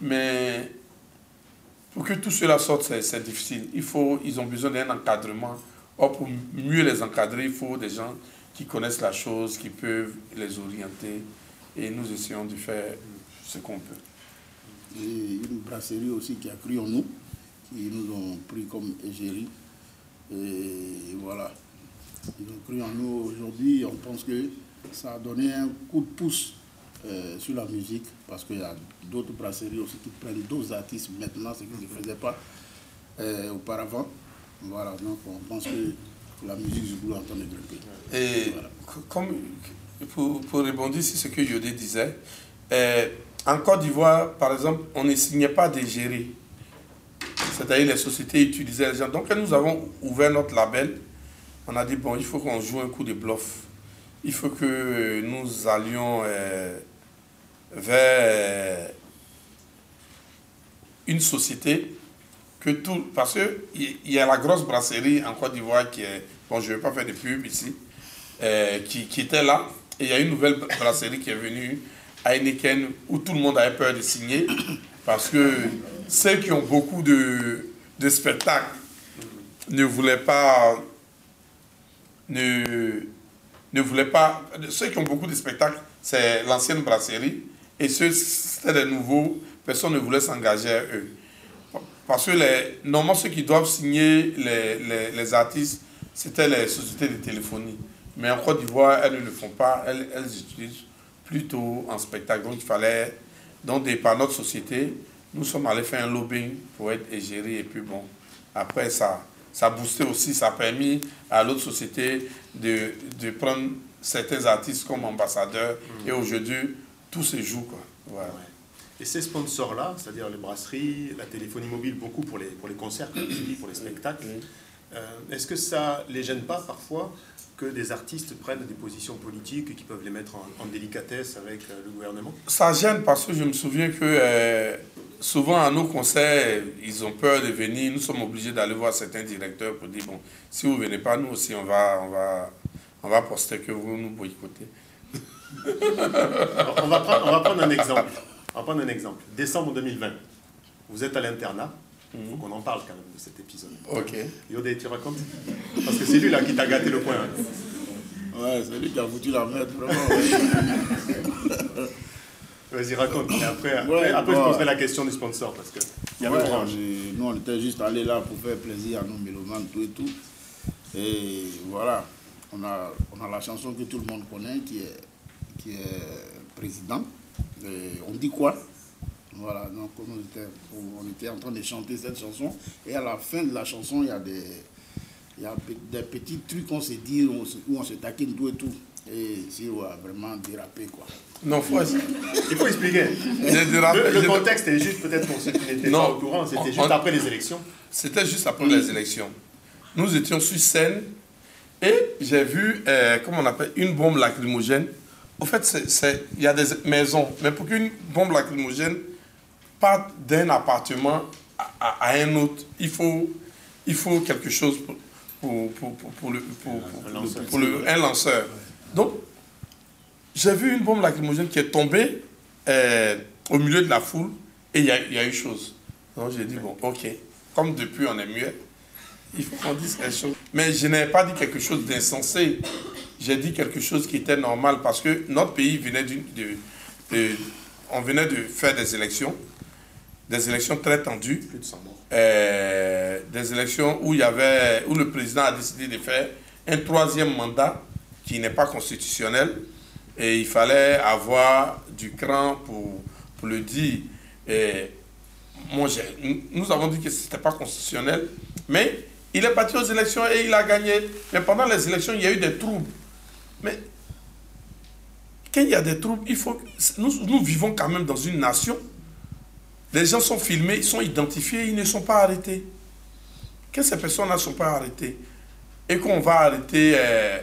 mais pour que tout cela sorte, c'est difficile. Il faut, ils ont besoin d'un encadrement. Or, pour mieux les encadrer, il faut des gens qui connaissent la chose, qui peuvent les orienter. Et nous essayons de faire ce qu'on peut. Et une brasserie aussi qui a cru en nous, qui nous ont pris comme égérie. Et voilà. Ils ont cru en nous aujourd'hui. On pense que ça a donné un coup de pouce euh, sur la musique, parce qu'il y a d'autres brasseries aussi qui prennent d'autres artistes maintenant, ce qu'ils ne faisaient pas euh, auparavant. Voilà, donc on pense que la musique du goût en train de grimper. Et comme, pour, pour rebondir sur ce que Yodé disait, euh, en Côte d'Ivoire, par exemple, on ne signait pas des gérés. C'est-à-dire les sociétés utilisaient les gens. Donc nous avons ouvert notre label, on a dit, bon, il faut qu'on joue un coup de bluff. Il faut que nous allions vers une société que tout. Parce qu'il y a la grosse brasserie en Côte d'Ivoire qui est. Bon, je ne vais pas faire de pub ici. Euh, qui, qui, était là. Et il y a une nouvelle brasserie qui est venue à Heineken où tout le monde avait peur de signer. Parce que ceux qui ont beaucoup de, de spectacles ne voulaient pas. Ne, ne voulaient pas. Ceux qui ont beaucoup de spectacles, c'est l'ancienne brasserie. Et ceux, c'était des nouveaux, personne ne voulait s'engager à eux. Parce que les, normalement, ceux qui doivent signer les, les, les artistes, c'était les sociétés de téléphonie. Mais en Côte d'Ivoire, elles ne le font pas, elles, elles utilisent plutôt en spectacle. Donc il fallait, donc par notre société, nous sommes allés faire un lobbying pour être égérés. Et puis bon, après ça, ça a boosté aussi, ça a permis à l'autre société de, de prendre certains artistes comme ambassadeurs. Mmh. Et aujourd'hui, tout se joue. Quoi. Voilà. Et ces sponsors-là, c'est-à-dire les brasseries, la téléphonie mobile, beaucoup pour les, pour les concerts, pour les spectacles, euh, est-ce que ça ne les gêne pas parfois que des artistes prennent des positions politiques qui peuvent les mettre en, délicatesse avec euh, le gouvernement? Ça gêne parce que je me souviens que euh, souvent à nos concerts, ils ont peur de venir. Nous sommes obligés d'aller voir certains directeurs pour dire, bon, si vous ne venez pas, nous aussi, on va, on va, on va poster que vous nous boycottez on, va prendre, on va prendre un exemple. On va prendre un exemple. Décembre 2020, vous êtes à l'internat, Il faut qu'on en parle quand même de cet épisode. Ok. Yodé, tu racontes? Parce que c'est lui là qui t'a gâté le coin. Ouais, c'est lui qui a foutu la merde, vraiment. Vas-y, raconte. Et après, après, après je poserai la question du sponsor parce que y a ouais, Nous, on était juste allés là pour faire plaisir à nos mélomanes, tout et tout. Et voilà, on a, on a la chanson que tout le monde connaît qui est, qui est président. Et on dit quoi? Voilà, donc on était, on était en train de chanter cette chanson. Et à la fin de la chanson, il y a des, il y a des petits trucs qu'on se dit, où on se taquine tout et tout. Et si on va vraiment déraper, quoi. Non, faut, il faut expliquer. Le, contexte est juste peut-être pour ceux qui n'étaient pas au courant, c'était juste après les élections. C'était juste après les élections. Nous étions sur scène et j'ai vu, euh, comment on appelle, une bombe lacrymogène. En fait, il y a des maisons, mais pour qu'une bombe lacrymogène parte d'un appartement à, un autre, il faut, il faut quelque chose pour, pour, pour, pour le, pour, le, un lanceur. Donc, j'ai vu une bombe lacrymogène qui est tombée euh, au milieu de la foule et il y, a, eu chose. Donc j'ai dit, bon, ok, comme depuis on est mieux, il faut qu'on dise quelque chose. Mais je n'ai pas dit quelque chose d'insensé. J'ai dit quelque chose qui était normal parce que notre pays venait de, de, on venait de faire des élections, des élections très tendues, euh, des élections où, il y avait, où le président a décidé de faire un troisième mandat qui n'est pas constitutionnel. Et il fallait avoir du cran pour, pour le dire. Et moi, nous avons dit que ce n'était pas constitutionnel, mais il est parti aux élections et il a gagné. Mais pendant les élections, il y a eu des troubles. Mais quand il y a des troubles, il faut nous, nous vivons quand même dans une nation. Les gens sont filmés, ils sont identifiés, ils ne sont pas arrêtés. Que ces personnes-là ne sont pas arrêtées et qu'on va arrêter euh,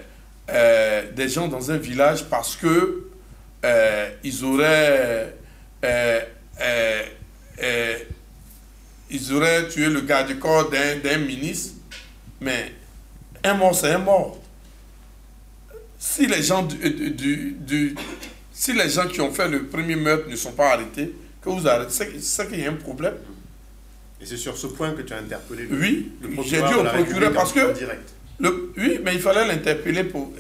euh, des gens dans un village parce que euh, ils auraient euh, ils auraient tué le garde corps d'un ministre, mais un mort c'est un mort. Si les gens du, du, si les gens qui ont fait le premier meurtre ne sont pas arrêtés, que vous arrêtez, c'est qu'il y a un problème. Et c'est sur ce point que tu as interpellé le, Oui, j'ai dit au procureur parce que direct oui, mais il fallait l'interpeller pour.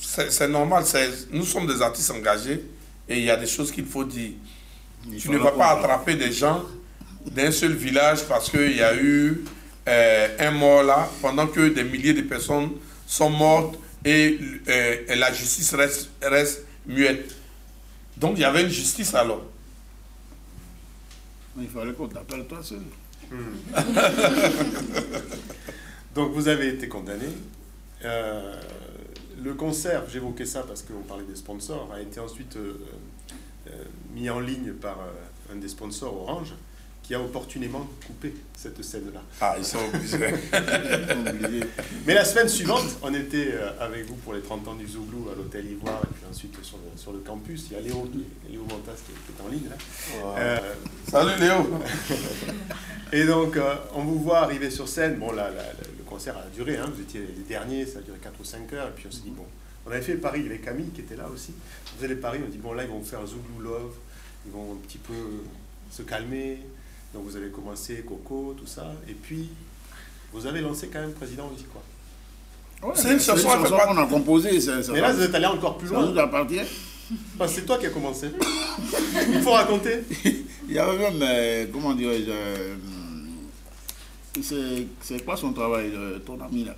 C'est normal, nous sommes des artistes engagés et il y a des choses qu'il faut dire. tu ne vas pas attraper des gens d'un seul village parce qu'il y a eu euh, un mort là, pendant que des milliers de personnes sont mortes et, euh, la justice reste, reste muette. Donc il y avait une justice alors. Il fallait qu'on t'appelle toi seul. Hmm. Donc vous avez été condamné. Euh, le concert, j'évoquais ça parce qu'on parlait des sponsors, a été ensuite euh, euh, mis en ligne par un des sponsors Orange qui a opportunément coupé cette scène-là. Ah, ils sont obligés. Mais la semaine suivante, on était avec vous pour les 30 ans du Zouglou à l'hôtel Ivoire et puis ensuite sur le, sur le campus. Il y a Léo, Léo Montas qui est en ligne là. Salut Léo Et donc, on vous voit arriver sur scène. Bon, là, là concert a duré, hein, vous étiez les derniers, ça a duré 4 ou 5 heures, et puis on s'est dit, bon, on avait fait Paris, il y avait Camille qui était là aussi, on faisait les Paris, on dit, bon là ils vont faire Zouglou Love, ils vont un petit peu se calmer, donc vous avez commencé Coco, tout ça, et puis vous avez lancé quand même Président aussi, quoi. c'est une chanson qu'on a composée. Mais là, vous êtes allé encore plus loin. Ça nous appartient. c'est toi qui as commencé. Il faut raconter. Il y avait même, euh, comment dirais-je, euh, c'est quoi son travail, ton ami là?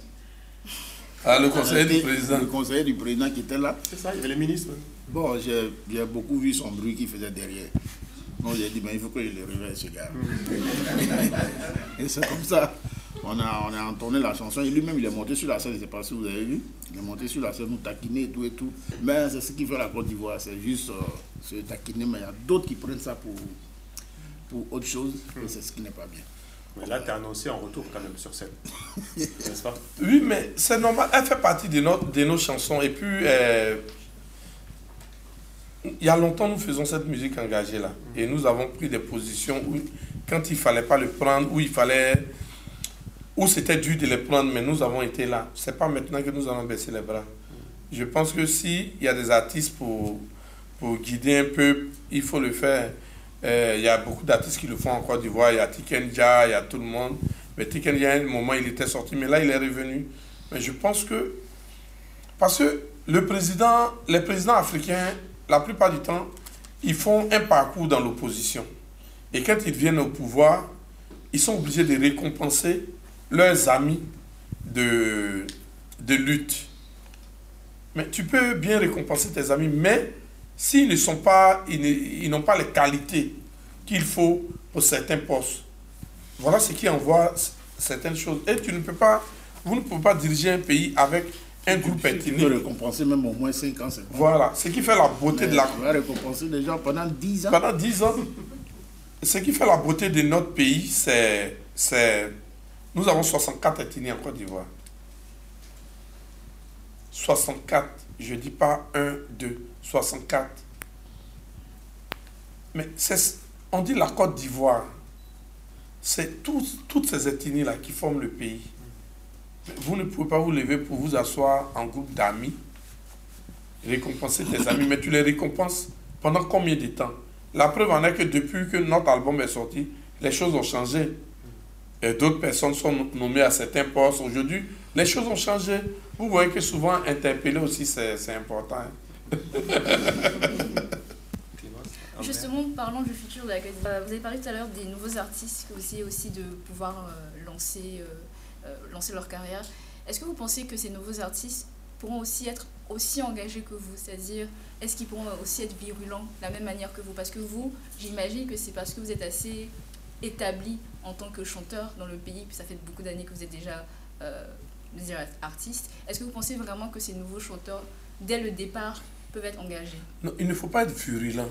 Ah, le conseiller du président. Le conseiller du président qui était là. C'est ça, il y avait le ministre. Bon, j'ai beaucoup vu son bruit qu'il faisait derrière. Donc j'ai dit, mais il faut que je le réveille, ce gars. Mm. et c'est comme ça. On a, on a entonné la chanson et lui-même il est monté sur la scène, je ne sais pas si vous avez vu. Il est monté sur la scène, nous taquiner et tout et tout. Mais c'est ce qui fait la Côte d'Ivoire, c'est juste euh, se taquiner. Mais il y a d'autres qui prennent ça pour, pour autre chose et mm. c'est ce qui n'est pas bien. Mais là, tu es annoncé en retour quand même sur scène. N'est-ce pas? Oui, mais c'est normal. Elle fait partie de, notre, de nos chansons. Et puis, euh, il y a longtemps, nous faisons cette musique engagée là. Et nous avons pris des positions où, quand il ne fallait pas le prendre, où il fallait. où c'était dû de les prendre, mais nous avons été là. Ce n'est pas maintenant que nous allons baisser les bras. Je pense que s'il y a des artistes pour, pour guider un peu, il faut le faire. Euh, il y a beaucoup d'artistes qui le font en Côte d'Ivoire. Il y a Tikenja, il y a tout le monde. Mais Tikenja, à un moment, il était sorti, mais là, il est revenu. Mais je pense que. Parce que le président, les présidents africains, la plupart du temps, ils font un parcours dans l'opposition. Et quand ils viennent au pouvoir, ils sont obligés de récompenser leurs amis de, de lutte. Mais tu peux bien récompenser tes amis, mais s'ils ne sont pas, ils n'ont pas les qualités qu'il faut pour certains postes, voilà ce qui envoie certaines choses. Et tu ne peux pas, vous ne pouvez pas diriger un pays avec un groupe ethnique. Tu récompenser même au moins 5 ans. Voilà, ce qui fait la beauté de la... Tu vas récompenser des gens pendant 10 ans. Pendant 10 ans. Ce qui fait la beauté de notre pays, c'est... Nous avons 64 ethnies en Côte d'Ivoire. 64. Je ne dis pas 1, 2. 64. Mais on dit la Côte d'Ivoire. C'est toutes ces ethnies-là qui forment le pays. Vous ne pouvez pas vous lever pour vous asseoir en groupe d'amis, récompenser tes amis, mais tu les récompenses pendant combien de temps? La preuve en est que depuis que notre album est sorti, les choses ont changé. Et d'autres personnes sont nommées à certains postes. Aujourd'hui, les choses ont changé. Vous voyez que souvent, interpeller aussi, c'est important. Justement, parlons du futur de la Côte Vous avez parlé tout à l'heure des nouveaux artistes qui aussi, aussi de pouvoir euh, lancer, euh, euh, lancer leur carrière. Est-ce que vous pensez que ces nouveaux artistes pourront aussi être aussi engagés que vous? C'est-à-dire, est-ce qu'ils pourront aussi être virulents de la même manière que vous? Parce que vous, j'imagine que c'est parce que vous êtes assez établi en tant que chanteur dans le pays, puis ça fait beaucoup d'années que vous êtes déjà euh, artiste. Est-ce que vous pensez vraiment que ces nouveaux chanteurs, dès le départ, peuvent être engagés Non, il ne faut pas être virulent.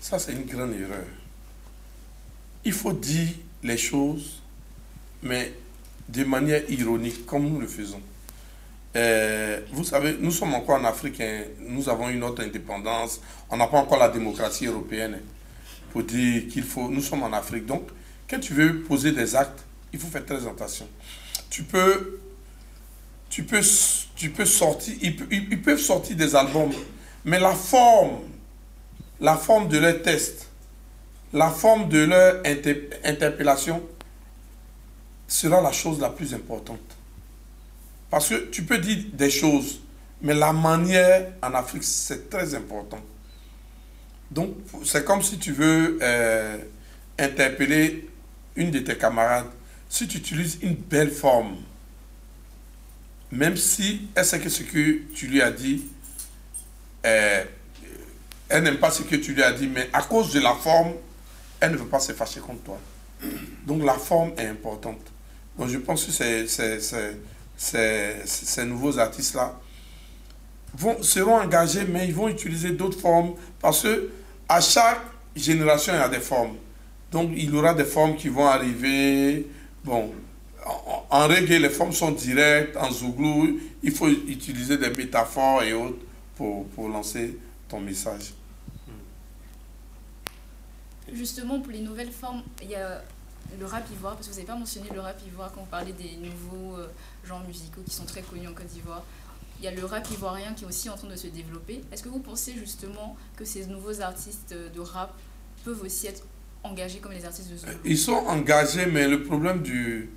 Ça, c'est une grande erreur. Il faut dire les choses, mais de manière ironique, comme nous le faisons. Euh, vous savez, nous sommes encore en Afrique, hein. nous avons une autre indépendance, on n'a pas encore la démocratie européenne pour dire qu'il faut, nous sommes en Afrique. Donc, quand tu veux poser des actes, il faut faire très attention. Tu peux, tu peux, tu peux sortir, ils peuvent sortir des albums, mais la forme la forme de leur test, la forme de leur interpellation sera la chose la plus importante. Parce que tu peux dire des choses, mais la manière en Afrique, c'est très important. Donc, c'est comme si tu veux euh, interpeller une de tes camarades. Si tu utilises une belle forme, même si elle sait que ce que tu lui as dit est elle n'aime pas ce que tu lui as dit, mais à cause de la forme, elle ne veut pas se fâcher contre toi. Donc la forme est importante. Donc je pense que ces, ces, nouveaux artistes-là seront engagés, mais ils vont utiliser d'autres formes parce que à chaque génération, il y a des formes. Donc il y aura des formes qui vont arriver. Bon, en, en reggae, les formes sont directes. En zouglou, il faut utiliser des métaphores et autres pour, pour lancer ton message. Justement, pour les nouvelles formes, il y a le rap ivoire, parce que vous n'avez pas mentionné le rap ivoire quand vous parlez des nouveaux euh, genres musicaux qui sont très connus en Côte d'Ivoire. Il y a le rap ivoirien qui est aussi en train de se développer. Est-ce que vous pensez justement que ces nouveaux artistes de rap peuvent aussi être engagés comme les artistes de Zulu Ils sont engagés, mais le problème du...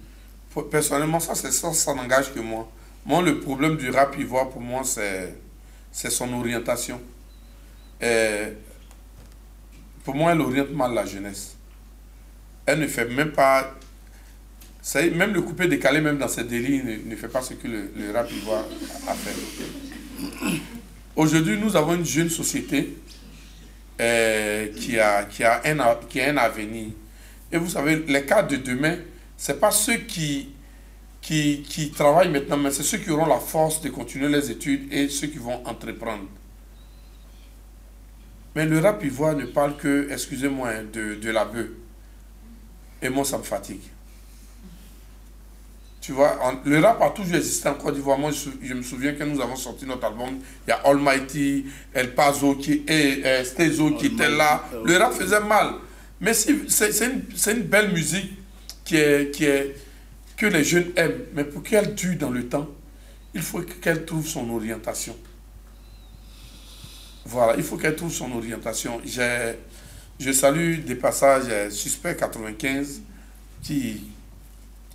Personnellement, ça, ça, ça n'engage que moi. Moi, le problème du rap ivoire, pour moi, c'est son orientation. Et pour moi, elle oriente mal la jeunesse. Elle ne fait même pas. Même le coupé décalé, même dans ses délits, ne, fait pas ce que le, rap ivoire a fait. Aujourd'hui, nous avons une jeune société euh, qui, a, qui, a un, qui a un avenir. Et vous savez, les cadres de demain, ce n'est pas ceux qui, qui, qui travaillent maintenant, mais c'est ceux qui auront la force de continuer les études et ceux qui vont entreprendre. Mais le rap ivoire ne parle que, excusez-moi, hein, de, de la bœuf. Et moi, ça me fatigue. Tu vois, le rap a toujours existé en Côte d'Ivoire. Moi, je, me souviens que nous avons sorti notre album. Il y a Almighty, El Pazo qui, et euh, Stezo qui était là. Le rap faisait mal. Mais c'est une, une, belle musique qui est, qui est, que les jeunes aiment. Mais pour qu'elle dure dans le temps, il faut qu'elle trouve son orientation. Voilà, il faut qu'elle trouve son orientation. je salue des passages euh, Suspect 95 qui,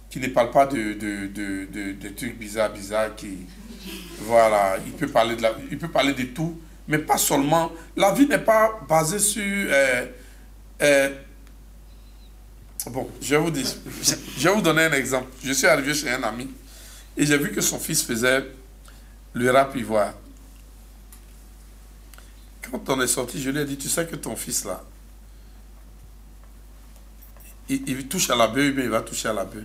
qui ne parle pas de, de, trucs bizarres, bizarres, qui, voilà, il peut, parler de il peut parler de tout, mais pas seulement. La vie n'est pas basée sur... Euh, euh, bon, je vais, vous dire, je vais vous donner un exemple. Je suis arrivé chez un ami et j'ai vu que son fils faisait le rap ivoire. Quand on est sorti, je lui ai dit, tu sais que ton fils là, il, touche à la bœuf, mais il va toucher à la bœuf.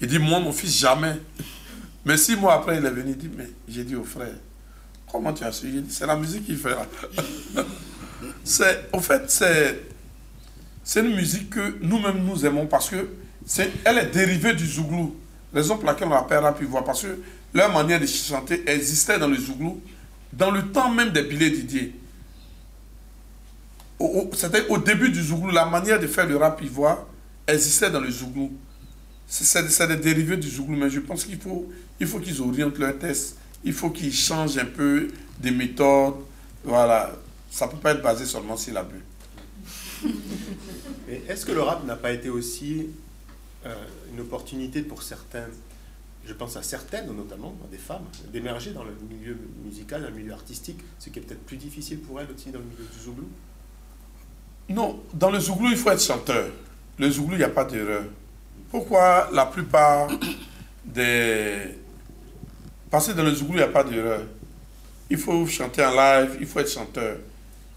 Il dit, moi, mon fils, jamais. Mais six mois après, il est venu, il dit, mais j'ai dit au frère, comment tu as su? C'est la musique qu'il fait au fait, c'est, c'est une musique que nous-mêmes nous aimons parce que c'est, elle est dérivée du zouglou. Raison pour laquelle on l'appelle rap voir parce que leur manière de chanter existait dans le zouglou dans le temps même des billets Didier. C'était au début du zouglou, la manière de faire le rap ivoire existait dans le Zouglou. C'est des dérivés du Zouglou, mais je pense qu'il faut il faut qu'ils orientent leur test. Il faut qu'ils changent un peu des méthodes. Voilà. Ça ne peut pas être basé seulement sur la bulle. Est-ce que le rap n'a pas été aussi euh, une opportunité pour certains, je pense à certaines notamment, des femmes, d'émerger dans le milieu musical, dans le milieu artistique, ce qui est peut-être plus difficile pour elles aussi dans le milieu du Zouglou? Non, dans le Zouglou, il faut être chanteur. Le Zouglou, il n'y a pas d'erreur. Pourquoi la plupart des... Parce que dans le Zouglou, il n'y a pas d'erreur? Il faut chanter en live, il faut être chanteur.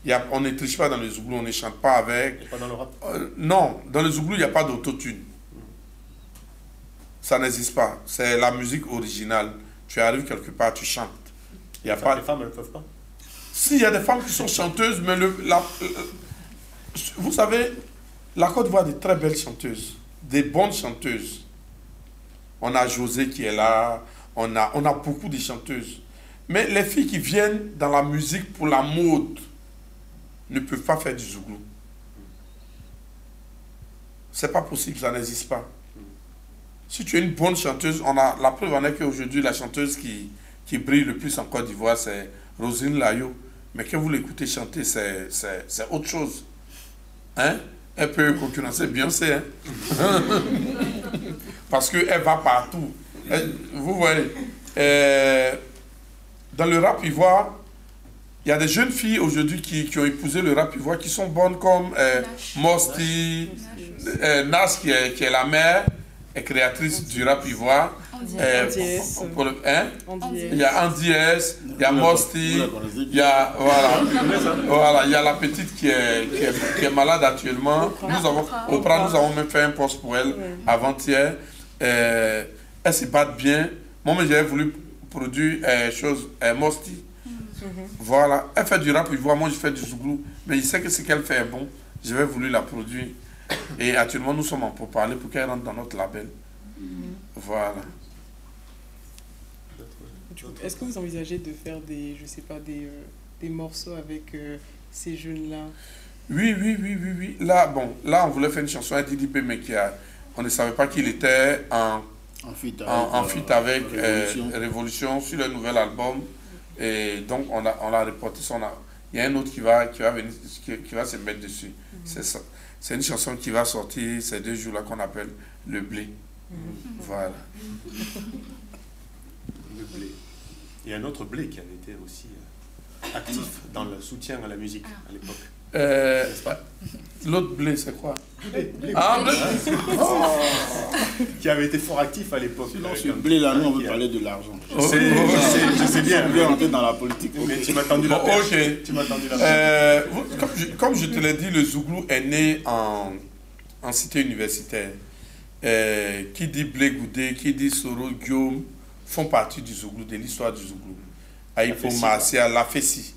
Y a... on ne triche pas dans le Zouglou, on ne chante pas avec. Pas dans le rap euh, Non, dans le Zouglou, il n'y a pas d'autotune. Ça n'existe pas. C'est la musique originale. Tu arrives quelque part, tu chantes. Y a pas... Les femmes ne peuvent pas Si, il y a des femmes qui sont chanteuses, mais le, la, vous savez, la Côte d'Ivoire a de très belles chanteuses, des bonnes chanteuses. On a José qui est là, on a, on a beaucoup de chanteuses. Mais les filles qui viennent dans la musique pour la mode ne peuvent pas faire du zouglou. C'est pas possible, ça n'existe pas. Si tu es une bonne chanteuse, on a, la preuve en est qu'aujourd'hui, la chanteuse qui, qui brille le plus en Côte d'Ivoire, c'est Rosine Layo. Mais quand vous l'écoutez chanter, c'est autre chose. Hein? elle peut concurrencer Beyoncé. Hein? Parce qu'elle va partout. vous voyez, euh, dans le rap ivoire, il y a des jeunes filles aujourd'hui qui, qui, ont épousé le rap ivoire qui sont bonnes comme euh, Mosti, euh, Nas qui est, qui est la mère et créatrice du rap ivoire. Euh, hein? Il y a Andy S, il y a Mosti, il y a, voilà, voilà, il y a la petite qui est, qui est, malade actuellement. Nous avons, Oprah, nous avons même fait un poste pour elle avant-hier. Elle se bat bien. Moi, j'avais voulu produire euh, chose, euh, Mosti. Mhm. Voilà, elle fait du rap voit moi je fais du zouglou. Mais il sait que ce qu'elle fait est bon. J'avais voulu la produire. Et actuellement, nous sommes en pour parler pour qu'elle rentre dans notre label. Mhm. Voilà. Est-ce que vous envisagez de faire des, je sais pas, des, euh, des morceaux avec euh, ces jeunes-là? Oui, oui, oui, oui, oui. Là, bon, là, on voulait faire une chanson à DDP, mais qui a, on ne savait pas qu'il était en, en fit avec, euh, Révolution. sur le nouvel album. Et donc, on l'a on a reporté son. Il y a un autre qui va, qui va, venir, qui, va se mettre dessus. Mhm. C'est ça. C'est une chanson qui va sortir ces deux jours-là qu'on appelle Le Blé. Mhm. Voilà. le blé. Il y a un autre blé qui avait été aussi euh, actif dans le soutien à la musique à l'époque. Euh, L'autre blé, c'est quoi Ah, blé oh. Qui avait été fort actif à l'époque. Ce blé-là, nous, on veut parler de l'argent. Je sais, je sais, bien. On veut rentrer dans la politique. Mais tu m'as tendu la perche. Ok. Tu m'as tendu la euh, comme, je, comme, je, te l'ai dit, le Zouglou est né en, en cité universitaire. Euh, qui dit Blé Goudé, qui dit Soro Guillaume, font partie du Zouglou, de l'histoire du Zouglou. Aïpo Marcia, la FESI.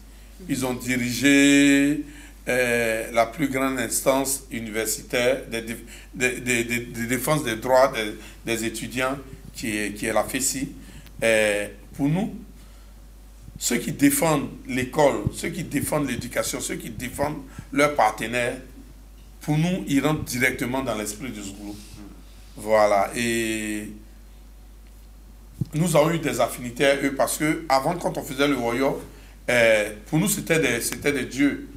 Ils ont dirigé la plus grande instance universitaire de, de, défense des droits des, étudiants, qui est, qui est la FESI. Pour nous, ceux qui défendent l'école, ceux qui défendent l'éducation, ceux qui défendent leurs partenaires, pour nous, ils rentrent directement dans l'esprit du Zouglou. Voilà. Et nous avons eu des affinités eux parce que avant, quand on faisait le royaume, euh, pour nous, c'était des, des dieux.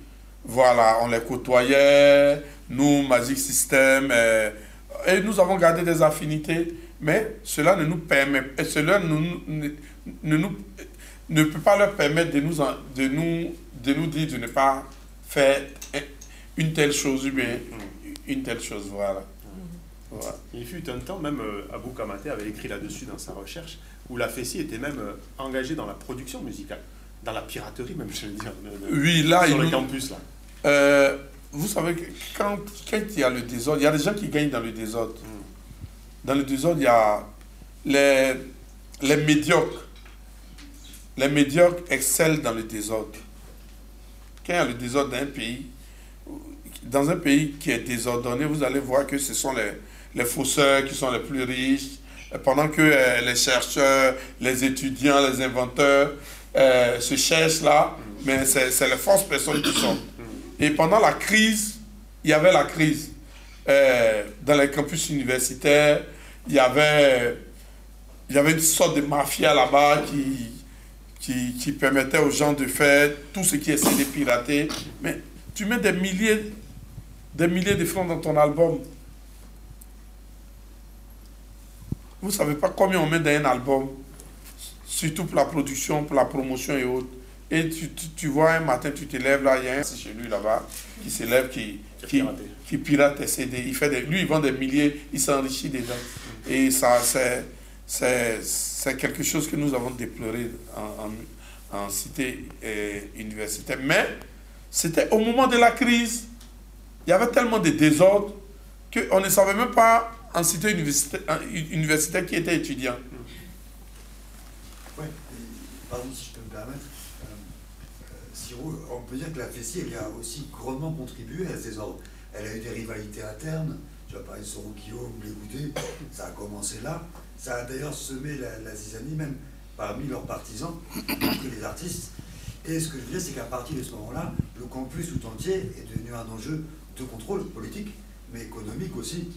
Voilà, on les côtoyait, nous, Magic System, et nous avons gardé des affinités, mais cela ne nous permet, cela ne, nous, ne peut pas leur permettre de nous, de nous, de nous dire de ne pas faire une telle chose ou bien une telle chose. Voilà. Il fut un temps, même euh, Abou Kamate avait écrit là-dessus dans sa recherche, où la FESI était même euh, engagée dans la production musicale, dans la piraterie même, je veux dire. oui, là, sur le campus. Là. Euh, vous savez, quand, quand il y a le désordre, il y a des gens qui gagnent dans le désordre. Hmm. Dans le désordre, il y a les, les médiocres. Les médiocres excellent dans le désordre. Quand il y a le désordre d'un pays, dans un pays qui est désordonné, vous allez voir que ce sont les, les fausseurs qui sont les plus riches, pendant que euh, les chercheurs, les étudiants, les inventeurs euh, se cherchent là, mais c'est les fausses personnes qui sont. Et pendant la crise, il y avait la crise. Euh, dans les campus universitaires, il y avait, il y avait une sorte de mafia là-bas qui, qui, permettait aux gens de faire tout ce qui est de pirater. Mais tu mets des milliers, des milliers de francs dans ton album. Vous ne savez pas combien on met dans un album, surtout pour la production, pour la promotion et autres. Et tu, tu, vois, un matin, tu te lèves là, il y a un chez lui là-bas qui se lève, qui, qui, qui, pirate tes CD. Il fait des, lui, il vend des milliers, il s'enrichit dedans. Et ça, c'est quelque chose que nous avons déploré en, en, cité euh, universitaire. Mais c'était au moment de la crise. Il y avait tellement de désordre qu'on ne savait même pas en cité universitaire, qui était étudiant. Oui, pardon si je peux me permettre. On peut dire que la FESI elle a aussi grandement contribué à ces ordres. Elle a eu des rivalités internes. Tu vas parler de Soro Guillaume, Goudé, ça a commencé là. Ça a d'ailleurs semé la, zizanie même parmi leurs partisans, que les artistes. Et ce que je veux dire, c'est qu'à partir de ce moment-là, le campus tout entier est devenu un enjeu de contrôle politique, mais économique aussi.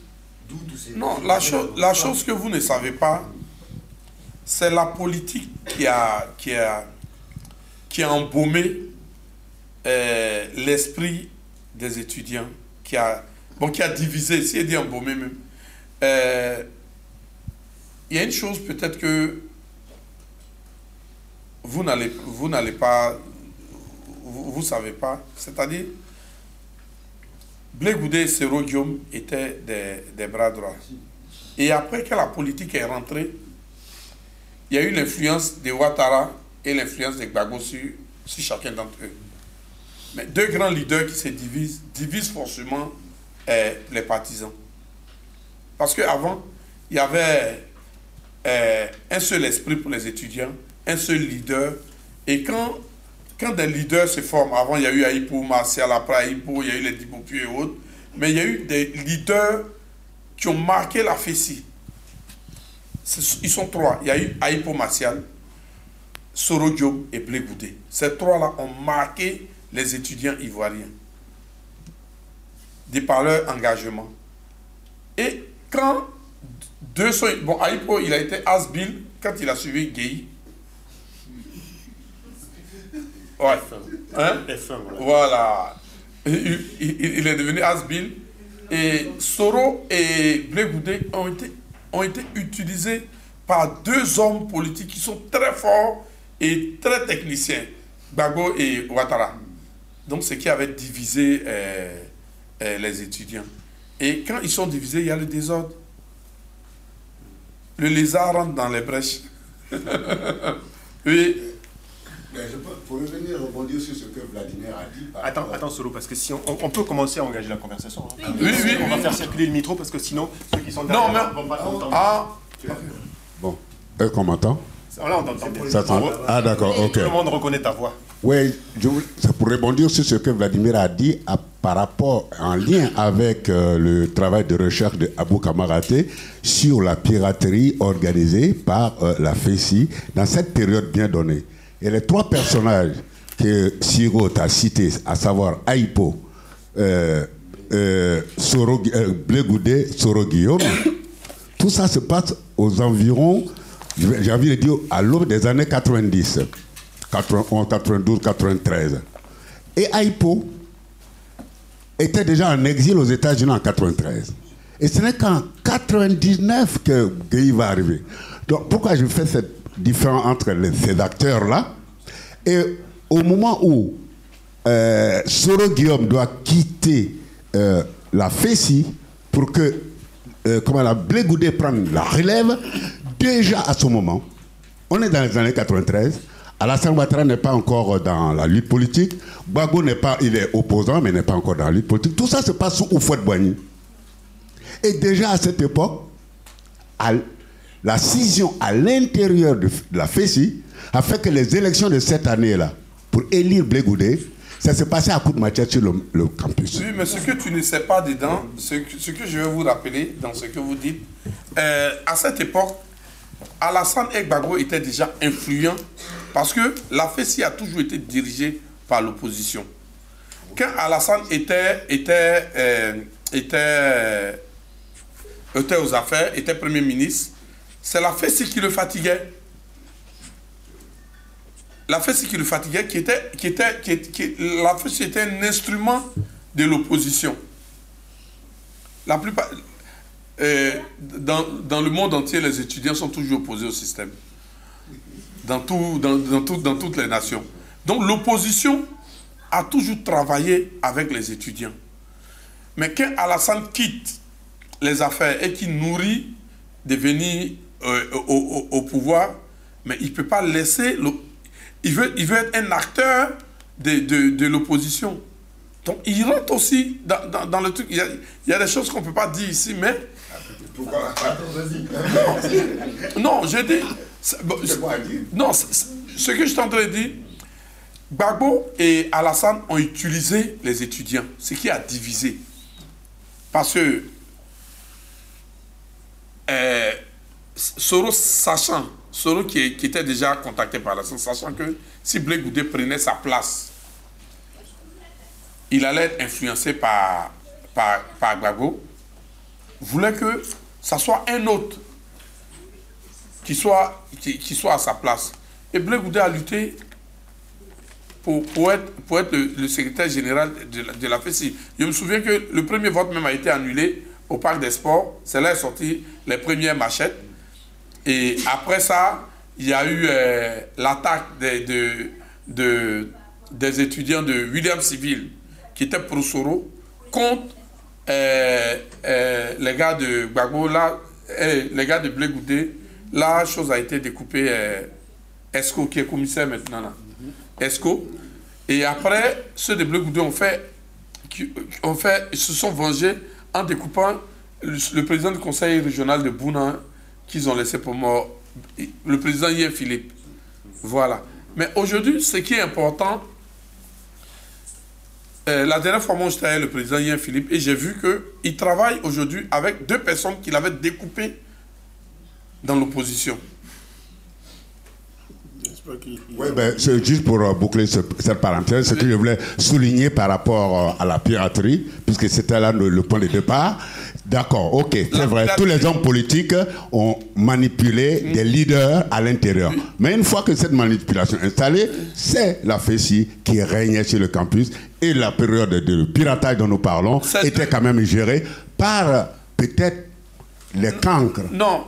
Non, la, la chose que vous ne savez pas, c'est la politique qui a, qui a, qui a embaumé euh, l'esprit des étudiants, qui a, bon, qui a divisé, si dit embaumé même. Euh, il y a une chose peut-être que vous n'allez vous n'allez pas, vous ne savez pas, c'est-à-dire Blé Goudé et Sero Guillaume étaient des, bras droits. Et après que la politique est rentrée, il y a eu l'influence de Ouattara et l'influence de Gbagbo sur, chacun d'entre eux. Mais deux grands leaders qui se divisent, divisent forcément eh, les partisans. Parce qu'avant, il y avait eh, un seul esprit pour les étudiants, un seul leader. Et quand quand des leaders se forment, avant il y a eu Aïpo, Martial, après Aïpo, il y a eu les Dibopu et autres, mais il y a eu des leaders qui ont marqué la Fessie. Ils sont trois. Il y a eu Aïpo Martial, Soro Diop et Blé Ces trois-là ont marqué les étudiants ivoiriens de par leur engagement. Et quand deux sont... Bon, Aïpo, il a été Asbil quand il a suivi Guéhi. Ouais. Hein? voilà. Il, est devenu Asbil. Et Soro et Blé ont été, ont été utilisés par deux hommes politiques qui sont très forts et très techniciens, Bago et Ouattara. Donc, ce qui avait divisé euh, euh, les étudiants. Et quand ils sont divisés, il y a le désordre. Le lézard rentre dans les brèches. oui, pour revenir, rebondir sur ce que Vladimir a dit. Attends, attends, Solo, parce que si on, peut commencer à engager la conversation. Hein. Oui, oui, On va faire circuler le micro parce que sinon, ceux qui sont derrière non, mais... vont pas t'entendre. Ah, bon. Est-ce qu'on m'entend? Là, on t'entend. Ah, d'accord, ok. Tout le monde reconnaît ta voix. Oui, c'est pour rebondir sur ce que Vladimir a dit par rapport, en lien avec euh, le travail de recherche de Abou Kamaraté sur la piraterie organisée par euh, la FECI dans cette période bien donnée. Et les trois personnages que Siro a cités, à savoir Aïpo, euh, euh, Soro, euh, Soro Guillaume, tout ça se passe aux environs, j'ai envie de dire, à l'aube des années 90, 91, 92, 93. Et Aïpo était déjà en exil aux États-Unis en 93. Et ce n'est qu'en 99 que Guy va arriver. Donc pourquoi je fais cette différence entre ces acteurs-là? Et au moment où euh, Soro Guillaume doit quitter euh, la FESI pour que euh, comment la Blégoudé prenne la relève, déjà à ce moment, on est dans les années 93, Alassane Ouattara n'est pas encore dans la lutte politique, Bago n'est pas, il est opposant mais n'est pas encore dans la lutte politique. Tout ça se passe sous Oufouet Boigny. Et déjà à cette époque, la scission à l'intérieur de, la FESI a fait que les élections de cette année-là, pour élire Blégoudé, ça s'est passé à coup de matière sur le, campus. Oui, mais ce que tu ne sais pas dedans, ce que, je vais vous rappeler dans ce que vous dites, euh, à cette époque, Alassane Egbago était déjà influent parce que la FESI a toujours été dirigée par l'opposition. Quand Alassane était, était, euh, était, était aux affaires, était Premier ministre, c'est la FESI qui le fatiguait la fesse qui le fatiguait, qui était, qui était, qui, la était un instrument de l'opposition. La plupart, euh, dans, dans, le monde entier, les étudiants sont toujours opposés au système. Dans, tout, dans, dans, tout, dans toutes les nations. Donc l'opposition a toujours travaillé avec les étudiants. Mais quand Alassane quitte les affaires et qu'il nourrit de venir euh, au, au, pouvoir, mais il ne peut pas laisser il veut, il veut être un acteur de, de, de l'opposition. Donc il rentre aussi dans, dans, dans, le truc. Il y, a, il y a des choses qu'on ne peut pas dire ici, mais. Pourquoi? Non, j'ai dit. non, ce que je de dire, Gbagbo et Alassane ont utilisé les étudiants, ce qui a divisé. Parce que euh, Soros, sachant Soro qui, était déjà contacté par la sachant que si Blé Goudé prenait sa place, il allait être influencé par, par, par Gbagbo, voulait que ça soit un autre qui soit, soit à sa place. Et Blé Goudé a lutté pour, pour, être, pour être le, secrétaire général de la, de la. Je me souviens que le premier vote même a été annulé au Parc des Sports. C'est là est sorti les premières machettes. Et après ça, il y a eu euh, l'attaque des, de, des étudiants de William Civil, qui étaient pro Soro, contre euh, euh, les gars de Gbagbo, les gars de Blé La chose a été découpée. Esco, qui est commissaire maintenant, là. Esco. Et après, ceux de Blé ont fait, ont fait, ils se sont vengés en découpant le, président du conseil régional de Bouna qu'ils ont laissé pour mort, le président Yen Philippe. Voilà. Mais aujourd'hui, ce qui est important, euh, la dernière fois, moi, j'étais avec le président Yen Philippe et j'ai vu qu'il travaille aujourd'hui avec deux personnes qu'il avait découpées dans l'opposition. Oui, ben, c'est juste pour euh, boucler cette parenthèse, ce que je voulais souligner par rapport euh, à la piraterie, puisque c'était là le, point de départ. D'accord, ok, c'est vrai. Tous les hommes politiques ont manipulé des leaders à l'intérieur. Mais une fois que cette manipulation est installée, c'est la FECI qui régnait sur le campus et la période de piratage dont nous parlons était quand même gérée par peut-être les cancres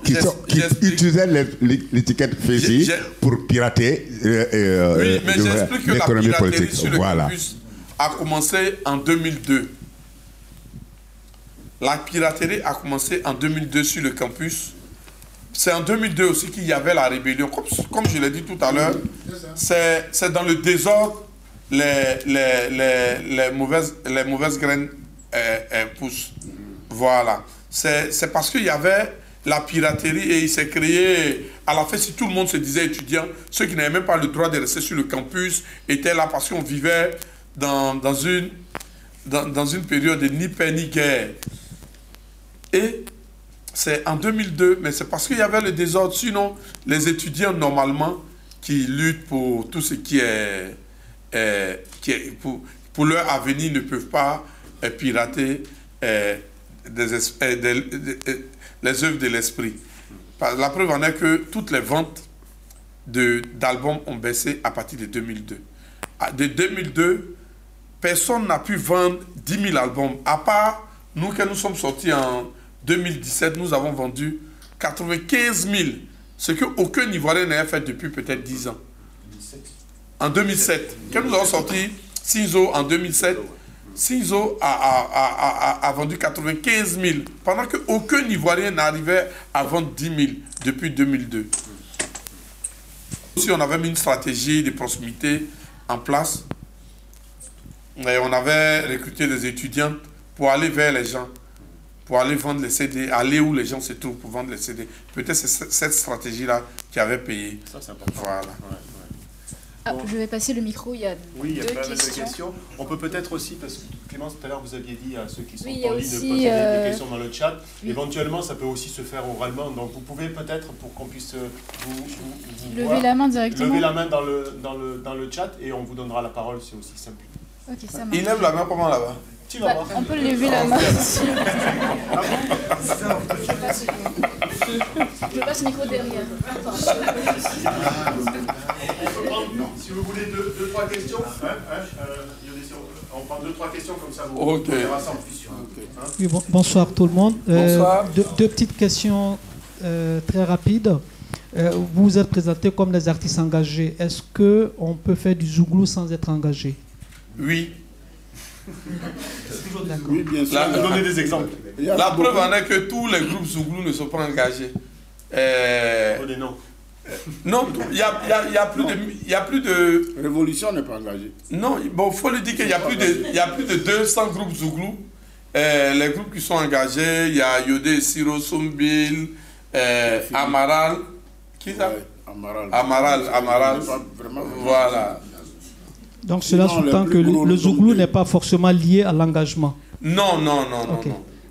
qui, utilisaient l'étiquette FECI pour pirater euh, euh, l'économie politique. voilà. a commencé en 2002. La piraterie a commencé en 2002 sur le campus. C'est en 2002 aussi qu'il y avait la rébellion. Comme, je l'ai dit tout à l'heure, c'est dans le désordre les, les, les, mauvaises, les mauvaises graines euh, euh, poussent. Voilà. C'est parce qu'il y avait la piraterie et il s'est créé, à la fin, si tout le monde se disait étudiant, ceux qui n'avaient même pas le droit de rester sur le campus étaient là parce qu'on vivait dans, dans, une, dans, dans, une période de ni paix ni guerre. Et c'est en 2002, mais c'est parce qu'il y avait le désordre. Sinon, les étudiants, normalement, qui luttent pour tout ce qui est, pour, pour, leur avenir, ne peuvent pas euh, pirater euh, des, euh, les œuvres de l'esprit. La preuve en est que toutes les ventes d'albums ont baissé à partir de 2002. Ah, de 2002 personne n'a pu vendre 10 000 albums. À part nous, quand nous sommes sortis en 2017, nous avons vendu 95 000. Ce qu'aucun Ivoirien n'avait fait depuis peut-être 10 ans. En 2007. Quand nous avons sorti Sinzo en 2007, Sinzo a, vendu 95 000, pendant qu'aucun Ivoirien n'arrivait à vendre 10 000 depuis 2002. Si on avait mis une stratégie de proximité en place, et on avait recruté des étudiants pour aller vers les gens, pour aller vendre les CD, aller où les gens se trouvent pour vendre les CD. Peut-être c'est cette stratégie-là qui avait payé. Ça, c'est important. Voilà. Ah, je vais passer le micro, il y a Oui, il y a deux pas mal questions. de questions. On peut peut-être aussi, parce que Clémence, tout à l'heure, vous aviez dit à ceux qui sont Oui, en ligne de poser des- euh, des questions dans le chat. oui. Éventuellement, ça peut aussi se faire oralement. Donc, vous pouvez peut-être, pour qu'on puisse euh, vous, vous- vous Lever voir, la main directement. lever la main dans le, dans, le, dans le chat et on vous donnera la parole, c'est aussi simple. Ok, ça marche. Il lève la main comment là-bas Tu vas Bah, voir. on peut lever la main. Je passe le micro derrière. Si vous voulez deux, deux trois questions, hein, hein, euh, on prend deux, trois questions comme ça, vous Ok. on verra ça en plus. Hein. Oui, bon- bonsoir tout le monde. Euh, Bonsoir. deux, deux petites questions euh, très rapides. Euh, vous vous êtes présenté comme des artistes engagés. Est-ce que on peut faire du zouglou sans être engagé? Oui. D'accord. Oui, bien sûr. La- des exemples. Y La preuve en est que tous les groupes Zouglou ne sont pas engagés. Euh, Oh, des noms. non, il a, y a- il y a plus de... il y a plus de Révolution n'est pas engagée. non, bon, il faut le dire qu'il y a plus de, il y a plus de 200 groupes Zouglou. Euh, les groupes qui sont engagés, il y a Yodé, Siro, Sombil, euh, Amaral. Qui ça? Ouais, Amaral. Amaral, Amaral. Vraiment- Voilà. Donc cela sous-tend que le le zouglou n'est pas forcément lié à l'engagement. Non, non, non, non.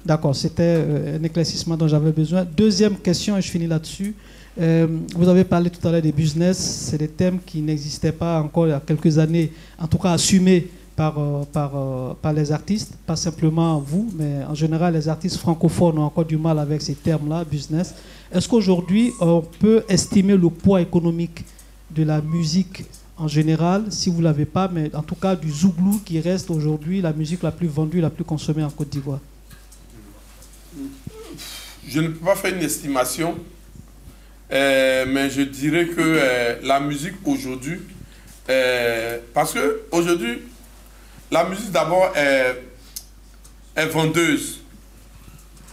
D'accord, c'était euh, un éclaircissement dont j'avais besoin. Deuxième question, et je finis là-dessus. Euh, vous avez parlé tout à l'heure des business. C'est des thèmes qui n'existaient pas encore il y a quelques années, en tout cas assumés par, euh, par, par les artistes, pas simplement vous, mais en général, les artistes francophones ont encore du mal avec ces termes-là, business. Est-ce qu'aujourd'hui, on peut estimer le poids économique de la musique en général, si vous ne l'avez pas, mais en tout cas du zouglou qui reste aujourd'hui la musique la plus vendue, la plus consommée en Côte d'Ivoire Je ne peux pas faire une estimation, euh, mais je dirais que euh, la musique aujourd'hui, euh, parce que aujourd'hui, la musique d'abord est, est vendeuse.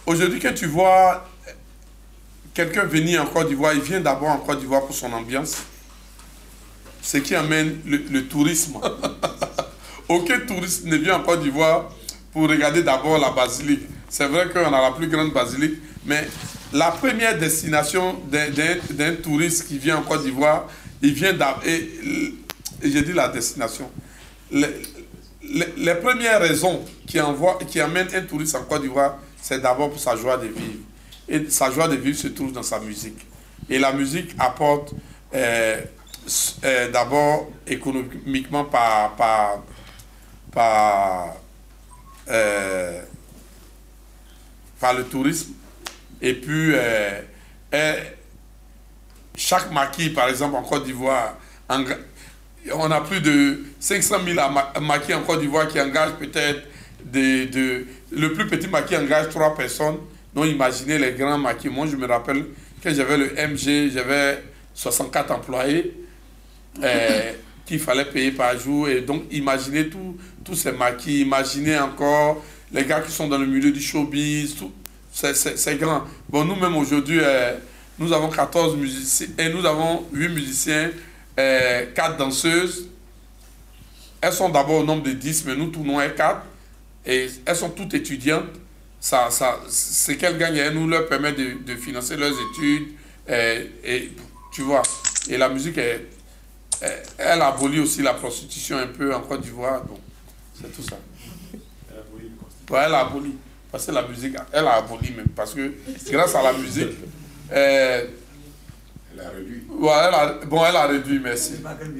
Aujourd'hui, quand tu vois quelqu'un venir en Côte d'Ivoire, il vient d'abord en Côte d'Ivoire pour son ambiance, ce qui amène le, le tourisme. Aucun touriste ne vient en Côte d'Ivoire pour regarder d'abord la basilique. C'est vrai qu'on a la plus grande basilique, mais la première destination d'un- touriste qui vient en Côte d'Ivoire, il vient d'abord. Et, j'ai dit la destination. Les, premières raisons qui, envoient, qui amènent un touriste en Côte d'Ivoire, c'est d'abord pour sa joie de vivre. Et sa joie de vivre se trouve dans sa musique. Et la musique apporte euh, euh, d'abord économiquement par, par, par, euh, par le tourisme. Et puis, euh, chaque maquis, par exemple, en Côte d'Ivoire, on a plus de 500 000 ama- maquis en Côte d'Ivoire qui engagent peut-être des, de, le plus petit maquis engage trois personnes. Donc imaginez les grands maquis. Moi, je me rappelle que j'avais le MG, j'avais 64 employés euh, qu'il fallait payer par jour. Et donc, imaginez tout- tous ces maquis. Imaginez encore les gars qui sont dans le milieu du showbiz. tout. C'est- grand. Bon, nous-mêmes, aujourd'hui, euh, nous avons 14 musiciens et nous avons 8 musiciens, euh, 4 danseuses. Elles sont d'abord au nombre de 10, mais nous tournons à 4. Et elles sont toutes étudiantes. Ça, ça, ce qu'elles gagnent, elles nous leur permet de, de financer leurs études. euh, et, tu vois, et la musique, est, elle, elle abolit aussi la prostitution un peu en Côte d'Ivoire. Donc, c'est tout ça. Ouais, elle a aboli. Parce que la musique, elle a aboli même. Parce que grâce à la musique, euh, Elle a réduit. ouais, elle a, bon, elle a réduit, merci.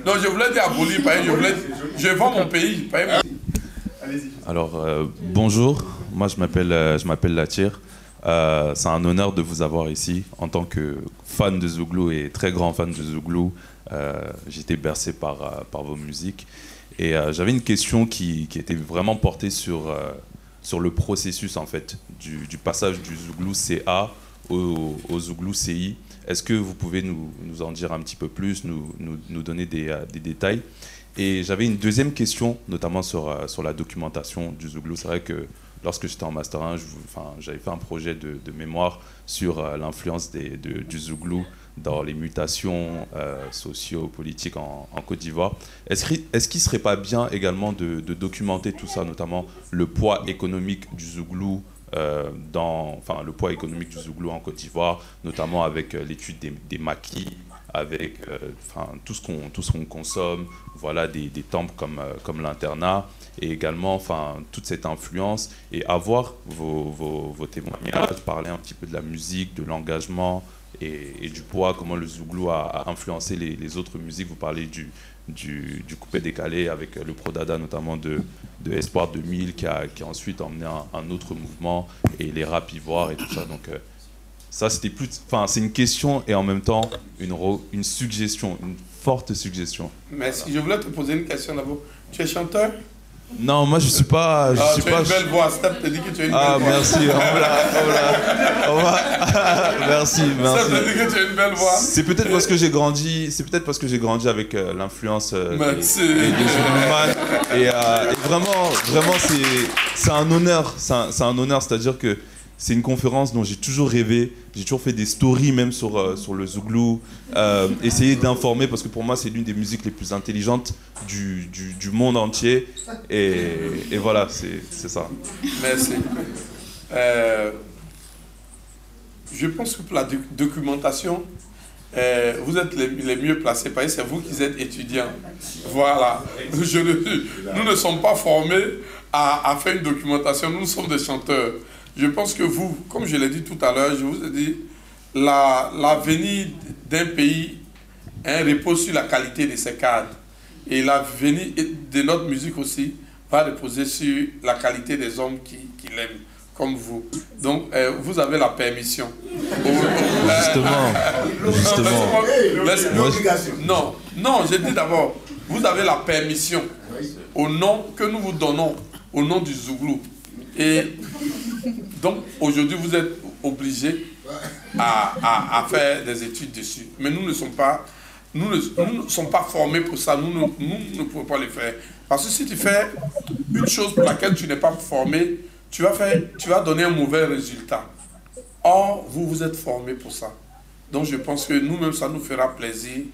Non, je voulais dire aboli, pas je voulais je vends mon pays. pas Allez-y. Alors, euh, bonjour, moi je m'appelle euh, je m'appelle Latir. Euh, c'est un honneur de vous avoir ici en tant que fan de Zouglou et très grand fan de Zouglou. Euh, J'étais bercé par, euh, par vos musiques. Et j'avais une question qui, était vraiment portée sur, sur le processus en fait du, passage du Zouglou CA au, Zouglou CI. Est-ce que vous pouvez nous, en dire un petit peu plus, nous, nous, donner des, détails? Et j'avais une deuxième question, notamment sur, sur la documentation du Zouglou. C'est vrai que lorsque j'étais en Master 1, j'avais fait un projet de, de mémoire sur l'influence du Zouglou dans les mutations euh, socio-politiques en, Côte d'Ivoire. Est-ce qu'il ne serait pas bien également de, documenter tout ça, notamment le poids économique du Zouglou euh, dans, enfin, le poids économique du Zouglou en Côte d'Ivoire, notamment avec euh, l'étude des, maquis, avec euh, enfin, tout ce qu'on qu'on consomme, voilà, des, des temples comme, comme l'internat, et également enfin, toute cette influence, et avoir vos, vos, vos témoignages, parler un petit peu de la musique, de l'engagement, et, du poids, comment le Zouglou a, influencé les, autres musiques. Vous parlez du, du, coupé décalé avec le Prodada, notamment de, de Espoir 2000, qui a, qui ensuite emmené un, un, autre mouvement, et les rap ivoires et tout ça. Donc, euh, ça, c'était plus. Enfin, c'est une question et en même temps une, une suggestion, une forte suggestion. Merci. Voilà. Je voulais te poser une question d'abord. Tu es chanteur? Non, moi je suis pas. Je ah, suis tu pas. as une belle voix. Steph te dit que tu as une ah, belle merci. voix. On l'a, on l'a. merci, merci. Steph te dit que tu as une belle voix. C'est peut-être parce que j'ai grandi. C'est peut-être parce que j'ai grandi avec euh, l'influence euh, des, des, des et, euh, et, vraiment, vraiment, c'est, un honneur. C'est un, c'est un honneur, c'est-à-dire que c'est une conférence dont j'ai toujours rêvé. J'ai toujours fait des stories même sur, euh, sur le Zouglou. Euh, essayer d'informer parce que pour moi c'est l'une des musiques les plus intelligentes du, du, monde entier. Et, et voilà, c'est, ça. Merci. Euh, je pense que pour la documentation, vous êtes les, les, mieux placés c'est vous qui êtes étudiants. Voilà. Je, nous ne sommes pas formés à, à faire une documentation, nous sommes des chanteurs. Je pense que vous, comme je l'ai dit tout à l'heure, je vous ai dit, l'avenir la, d'un pays hein, repose sur la qualité de ses cadres. Et l'avenir de notre musique aussi va reposer sur la qualité des hommes qui, qui l'aiment, comme vous. Donc, euh, vous avez la permission. Justement. Justement. Non, non, je dis d'abord, vous avez la permission au nom que nous vous donnons, au nom du Zouglou. Et donc, aujourd'hui, vous êtes obligé à, à, faire des études dessus. Mais nous ne sommes pas, nous nous ne sommes pas formés pour ça. Nous ne, nous ne pouvons pas le faire. Parce que si tu fais une chose pour laquelle tu n'es pas formé, tu vas, faire, tu vas donner un mauvais résultat. Or, vous, vous êtes formé pour ça. Donc, je pense que nous-mêmes, ça nous fera plaisir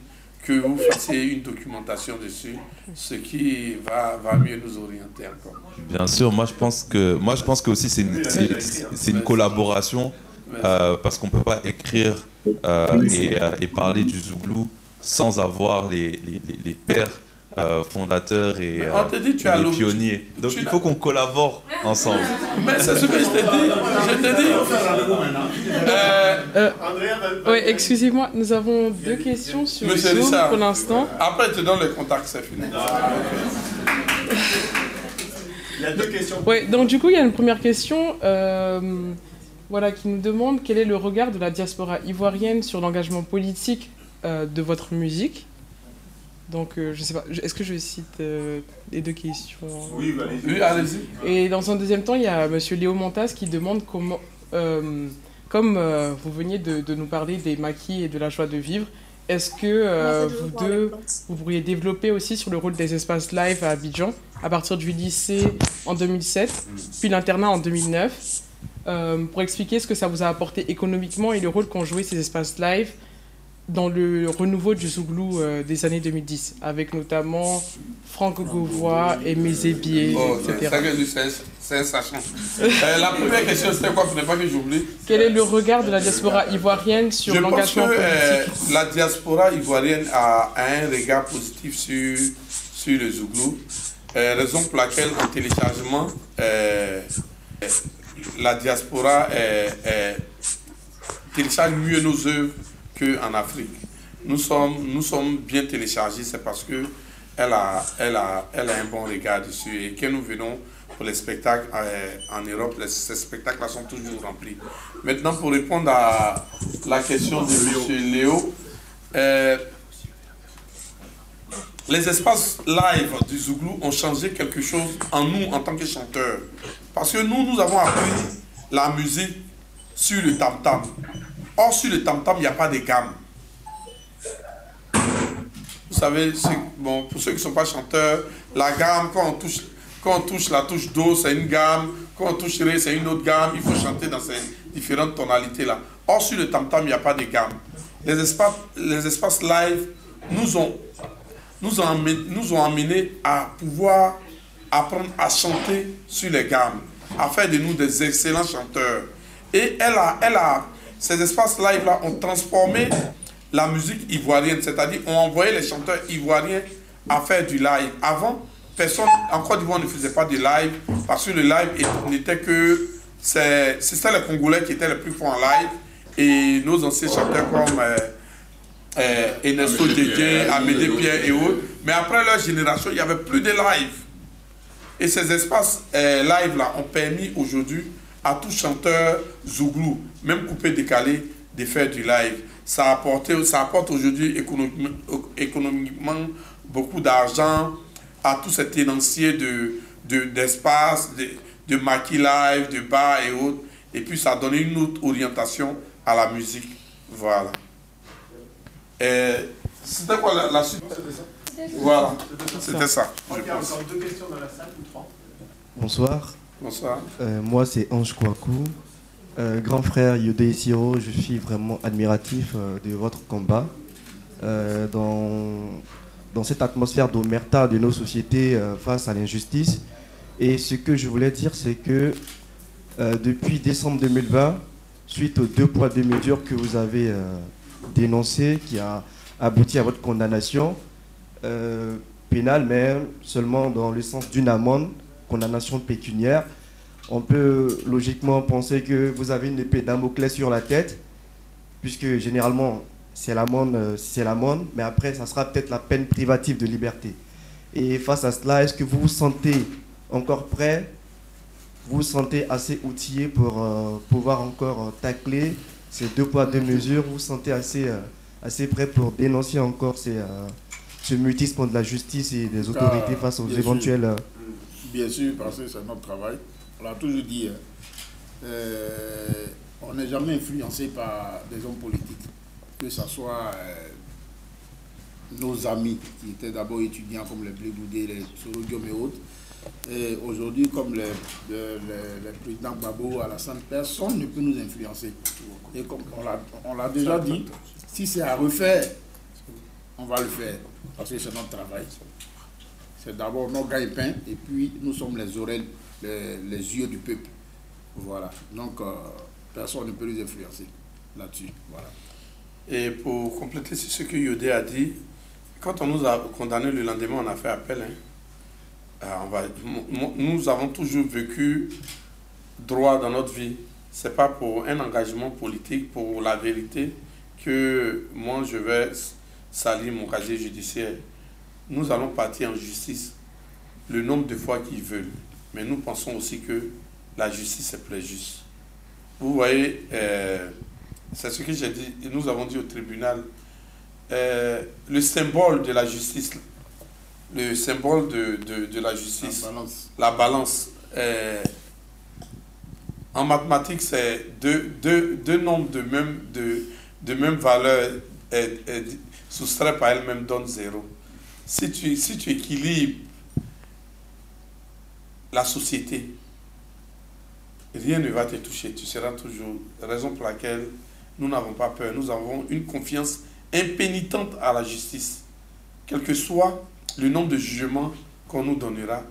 que vous fassiez une documentation dessus, ce qui va, va mieux nous orienter encore. Bien sûr, moi je pense que, moi, je pense que aussi c'est une, c'est, une collaboration euh, parce qu'on ne peut pas écrire euh, et, euh, et, parler du Zouglou sans avoir les, les, les pères euh, fondateurs et, euh, dit, tu et les pionniers. Donc il faut qu'on collabore ensemble. Mais c'est ce que je t'ai dit. Je t'ai dit. Euh, oui, excusez-moi, nous avons deux questions sur Monsieur Zoom pour l'instant. Après, je te donne le contact, c'est fini. Il y a deux questions. Oui, donc du coup, il y a une première question. voilà, qui nous demande quel est le regard de la diaspora ivoirienne sur l'engagement politique de votre musique? Donc, euh, je sais pas, est-ce que je cite euh, les deux questions Oui, allez-y. Oui, allez Et dans un deuxième temps, il y a M. Léo Montas qui demande comment, euh, comme euh, vous veniez de, de, nous parler des maquis et de la joie de vivre, est-ce que euh, vous deux, vous pourriez développer aussi sur le rôle des espaces live à Abidjan, à partir du lycée en 2007, puis l'internat en 2009, pour expliquer ce que ça vous a apporté économiquement et le rôle qu'ont joué ces espaces live dans le renouveau du Zouglou euh, des années 2010, avec notamment Franck Gauvois et Mézébier, oh, etc. C'est un sachant. euh, la première question, c'était quoi? Ne pas que j'oublie. Quel est le regard de la diaspora ivoirienne sur l'engagement politique euh, La diaspora ivoirienne a un regard positif sur, sur le Zouglou, euh, raison pour laquelle en téléchargement, euh, la diaspora télécharge mieux nos œuvres qu'en Afrique. Nous sommes, nous sommes bien téléchargés, c'est parce que elle a, elle, a, elle a un bon regard dessus. Et quand nous venons pour les spectacles euh, en Europe, ces spectacles-là sont toujours remplis. Maintenant, pour répondre à la question de M. Léo, euh, les espaces live du Zouglou ont changé quelque chose en nous en tant que chanteurs. Parce que nous, nous avons appris la musique sur le tam-tam. Or, sur le tam-tam, il n'y a pas de gamme. Vous savez, bon, pour ceux qui ne sont pas chanteurs, la gamme, quand on touche, quand on touche la touche Do, c'est une gamme. Quand on touche Ré, c'est une autre gamme. Il faut chanter dans ces différentes tonalités-là. Or, sur le tam-tam, il n'y a pas de gamme. Les espaces, les espaces live nous ont, nous, ont nous ont amenés à pouvoir apprendre à chanter sur les gammes, à faire de nous des excellents chanteurs. Et elle a, elle a, ces espaces live-là ont transformé la musique ivoirienne, c'est-à-dire ont envoyé les chanteurs ivoiriens à faire du live. Avant, personne, en Côte d'Ivoire, ne faisait pas de live parce que le live n'était que. C'était les Congolais qui étaient les plus forts en live et nos anciens chanteurs comme euh, euh, Ernesto Amédée Pierre et autres. Mais après leur génération, il n'y avait plus de live. Et ces espaces euh, live-là ont permis aujourd'hui à tout chanteur zouglou, même coupé décalé, de faire du live. Ça, a ça apporte aujourd'hui économiquement beaucoup d'argent à tous ces tenanciers d'espace, de, de, de maquis live, de bars et autres. Et puis ça a donné une autre orientation à la musique. Voilà. C'était quoi la, suite? Voilà, c'était ça. Ok, encore deux questions dans la salle ou trois Bonsoir. Bonsoir. Euh, moi, c'est Ange Kouakou. Euh, grand frère Yodé Siro, je suis vraiment admiratif euh, de votre combat. dans, dans cette atmosphère d'omerta de nos sociétés face à l'injustice. Et ce que je voulais dire, c'est que depuis décembre 2020, suite aux deux poids, deux mesures que vous avez dénoncées, qui a abouti à votre condamnation pénale, mais seulement dans le sens d'une amende, condamnation pécuniaire, on peut logiquement penser que vous avez une épée Damoclès sur la tête, puisque généralement c'est l'amende, euh, c'est l'amende, mais après ça sera peut-être la peine privative de liberté. Et face à cela, est-ce que vous vous sentez encore prêt? Vous vous sentez assez outillé pour euh, pouvoir encore euh, tacler ces deux poids, deux mesures? Vous vous sentez assez, assez prêt pour dénoncer encore ces, ce mutisme de la justice et des autorités face aux éventuels... Bien sûr, parce que c'est notre travail. On l'a toujours dit, hein. euh, on n'est jamais influencé par des hommes politiques, que ce soit euh, nos amis qui étaient d'abord étudiants comme les Blédoudé, les Sorodium et autres, et aujourd'hui comme le, président Babo, Alassane, personne ne peut nous influencer. Et comme on l'a déjà dit, si c'est à refaire, on va le faire, parce que c'est notre travail. D'abord nos gagne-pain, et puis nous sommes les oreilles les, yeux du peuple. Voilà. Donc, euh, personne ne peut les influencer là-dessus. Voilà. Et pour compléter ce que Yodé a dit, quand on nous a condamnés le lendemain, on a fait appel. Hein. Euh, on va, nous avons toujours vécu droit dans notre vie. Ce n'est pas pour un engagement politique, pour la vérité, que moi je vais salir mon casier judiciaire. Nous allons partir en justice le nombre de fois qu'ils veulent. Mais nous pensons aussi que la justice est plus juste. Vous voyez, euh, c'est ce que j'ai dit, et nous avons dit au tribunal, euh, le symbole de la justice, le symbole de, la justice, la balance, euh, en mathématiques, c'est deux, deux, nombres de même, de, de même valeur soustraits par elles-mêmes donnent zéro. Si tu, si tu équilibres la société, rien ne va te toucher. Tu seras toujours. Raison pour laquelle nous n'avons pas peur. Nous avons une confiance impénitente à la justice. Quel que soit le nombre de jugements qu'on nous donnera,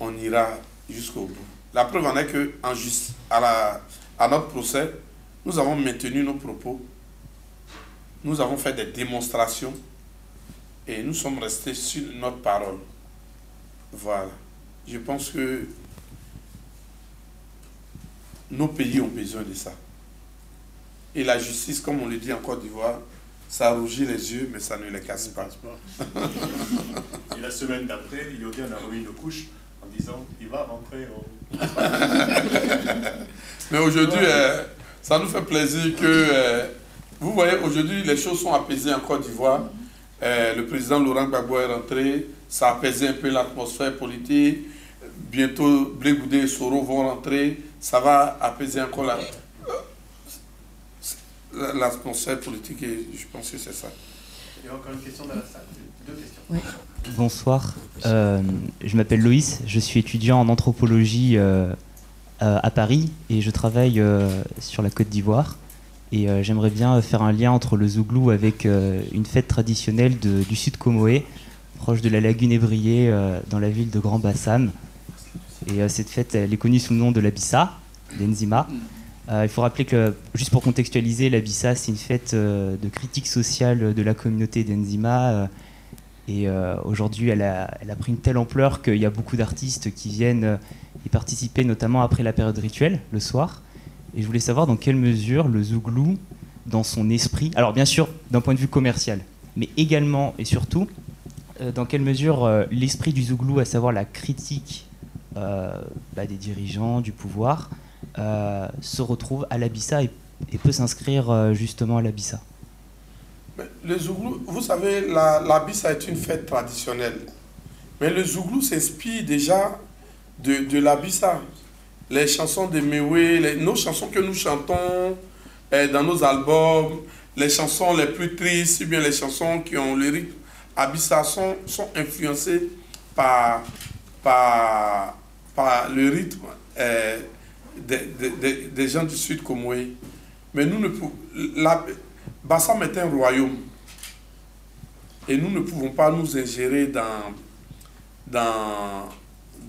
on ira jusqu'au bout. La preuve en est que en juste, à, la, à notre procès, nous avons maintenu nos propos, nous avons fait des démonstrations et nous sommes restés sur notre parole. Voilà. Je pense que nos pays ont besoin de ça. Et la justice, comme on le dit en Côte d'Ivoire, ça rougit les yeux, mais ça ne les casse pas. Et la semaine d'après, il y a remis une couche en disant il va rentrer au. mais aujourd'hui, euh, ça nous fait plaisir que. Euh, vous voyez, aujourd'hui, les choses sont apaisées en Côte d'Ivoire. Le président Laurent Gbagbo est rentré, ça a apaisé un peu l'atmosphère politique. Bientôt, Blé et Soro vont rentrer, ça va apaiser encore la, l'atmosphère politique et je pense que c'est ça. Il y a encore une question dans la salle. Deux questions. Oui. Bonsoir. Euh, je m'appelle Loïs. Je suis étudiant en anthropologie euh, à Paris et je travaille euh, sur la Côte d'Ivoire. Et j'aimerais bien faire un lien entre le Zouglou avec une fête traditionnelle du sud Comoé, proche de la lagune Ébriée, dans la ville de Grand Bassam. Et cette fête, elle est connue sous le nom de l'Abissa, d'Enzima. Euh, il faut rappeler que, juste pour contextualiser, l'Abissa, c'est une fête euh, de critique sociale de la communauté d'Enzima. Euh, et aujourd'hui, elle a, elle a, pris une telle ampleur qu'il y a beaucoup d'artistes qui viennent y participer, notamment après la période rituelle, le soir. Et je voulais savoir dans quelle mesure le Zouglou, dans son esprit, alors bien sûr d'un point de vue commercial, mais également et surtout, dans quelle mesure l'esprit du Zouglou, à savoir la critique bah, des dirigeants, du pouvoir, euh, se retrouve à l'Abissa et, peut s'inscrire euh, justement à l'Abissa Le Zouglou, vous savez, l'Abissa est une fête traditionnelle. Mais le Zouglou s'inspire déjà de, de l'Abissa. Les chansons de Mewe, nos chansons que nous chantons euh, dans nos albums, les chansons les plus tristes, ou bien les chansons qui ont le rythme Abissa sont, influencées par, par, par le rythme des, gens du Sud comme moi. Mais nous ne pouvons. Bassam est un royaume. Et nous ne pouvons pas nous ingérer dans, dans,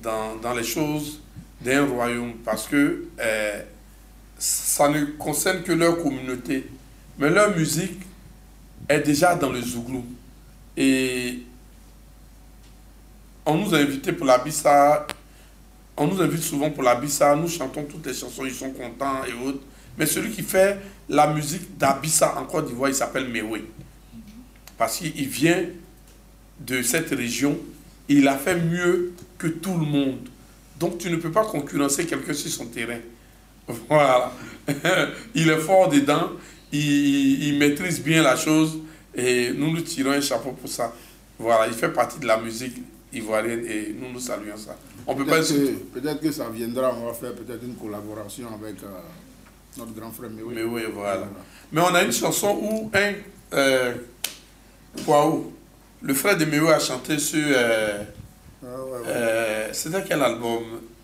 dans, dans les choses d'un royaume parce que eh, ça ne concerne que leur communauté. Mais leur musique est déjà dans le Zouglou. Et on nous a invités pour la Bissa on nous invite souvent pour la Bissa, nous chantons toutes les chansons, ils sont contents et autres. Mais celui qui fait la musique d'Abissa en Côte d'Ivoire, il s'appelle Mewe. Parce qu'il vient de cette région, il a fait mieux que tout le monde. Donc tu ne peux pas concurrencer quelqu'un sur son terrain. Voilà. il est fort dedans, il, il, maîtrise bien la chose et nous nous tirons un chapeau pour ça. Voilà, il fait partie de la musique ivoirienne et nous nous saluons ça. On peut peut-être que, peut que ça viendra, on va faire peut-être une collaboration avec euh, notre grand frère Mais oui, voilà. Mais on a une chanson où un. Euh, Le frère de Mewe a chanté sur. Euh, ah, euh, C'était quel album?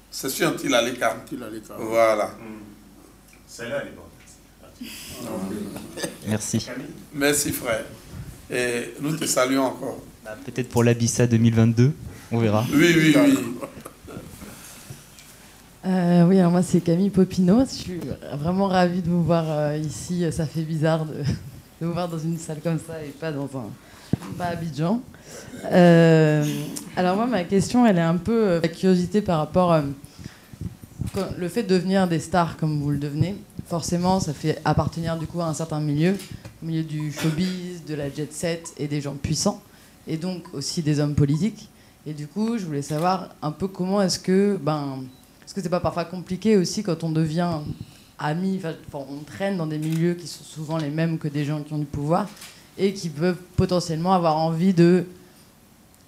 C'est sur Antilaleka. Antilaleka. Voilà. Hmm. Celle-là, elle est bonne. Merci. Merci, frère. Et nous te saluons encore. Bah, peut-être pour l'Abissa 2022, on verra. Oui, oui, oui. Euh, oui, alors moi c'est Camille Popino. Je suis vraiment ravie de vous voir euh, ici. Ça fait bizarre de, vous voir dans une salle comme ça et pas dans un pas Abidjan. Euh, alors moi ma question elle est un peu la curiosité par rapport le fait de devenir des stars comme vous le devenez. Forcément ça fait appartenir du coup à un certain milieu, au milieu du showbiz, de la jet set et des gens puissants et donc aussi des hommes politiques. Et du coup je voulais savoir un peu comment est-ce que ben est-ce que c'est pas parfois compliqué aussi quand on devient ami, on traîne dans des milieux qui sont souvent les mêmes que des gens qui ont du pouvoir et qui peuvent potentiellement avoir envie de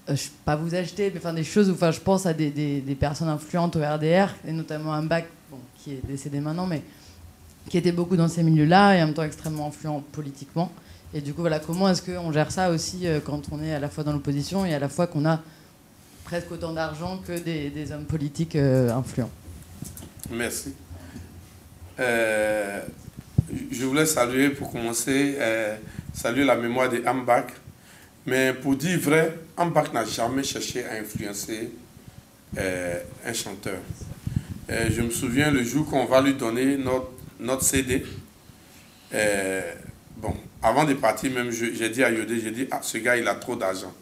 euh, pas vous acheter, mais enfin des choses où enfin, je pense à des, des, personnes influentes au RDR, et notamment un qui est décédé maintenant, mais qui était beaucoup dans ces milieux-là et en même temps extrêmement influent politiquement. Et du coup, voilà, comment est-ce qu'on gère ça aussi euh, quand on est à la fois dans l'opposition et à la fois qu'on a presque autant d'argent que des, hommes politiques euh, influents. Merci. Euh, je voulais saluer, pour commencer, saluer la mémoire de Ambach. Mais pour dire vrai, Ambach n'a jamais cherché à influencer un chanteur. je me souviens le jour qu'on va lui donner notre, notre CD. bon, avant de partir, même, j'ai dit à Yodé, j'ai dit, ah, ce gars, il a trop d'argent.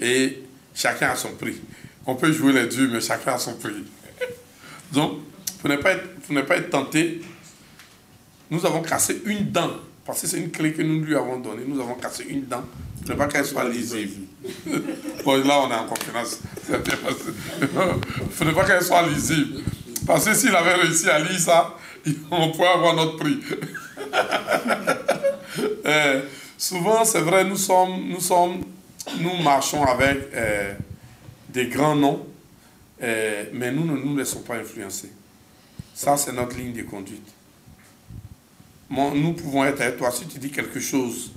Et chacun a son prix. On peut jouer les deux, mais chacun a son prix. Donc, pour ne pas pas être tenté, nous avons cassé une dent, parce que c'est une clé que nous lui avons donnée. Nous avons cassé une dent pour ne pas qu'elle soit lisible. bon, là, on est en conférence. pour ne pas qu'elle soit lisible. Parce que s'il avait réussi à lire ça, on pourrait avoir notre prix. Eh, souvent, c'est vrai, nous sommes, nous sommes nous marchons avec euh, des grands noms, euh, mais nous ne nous laissons pas influencer. Ça, c'est notre ligne de conduite. Nous pouvons être avec toi. Si tu dis quelque chose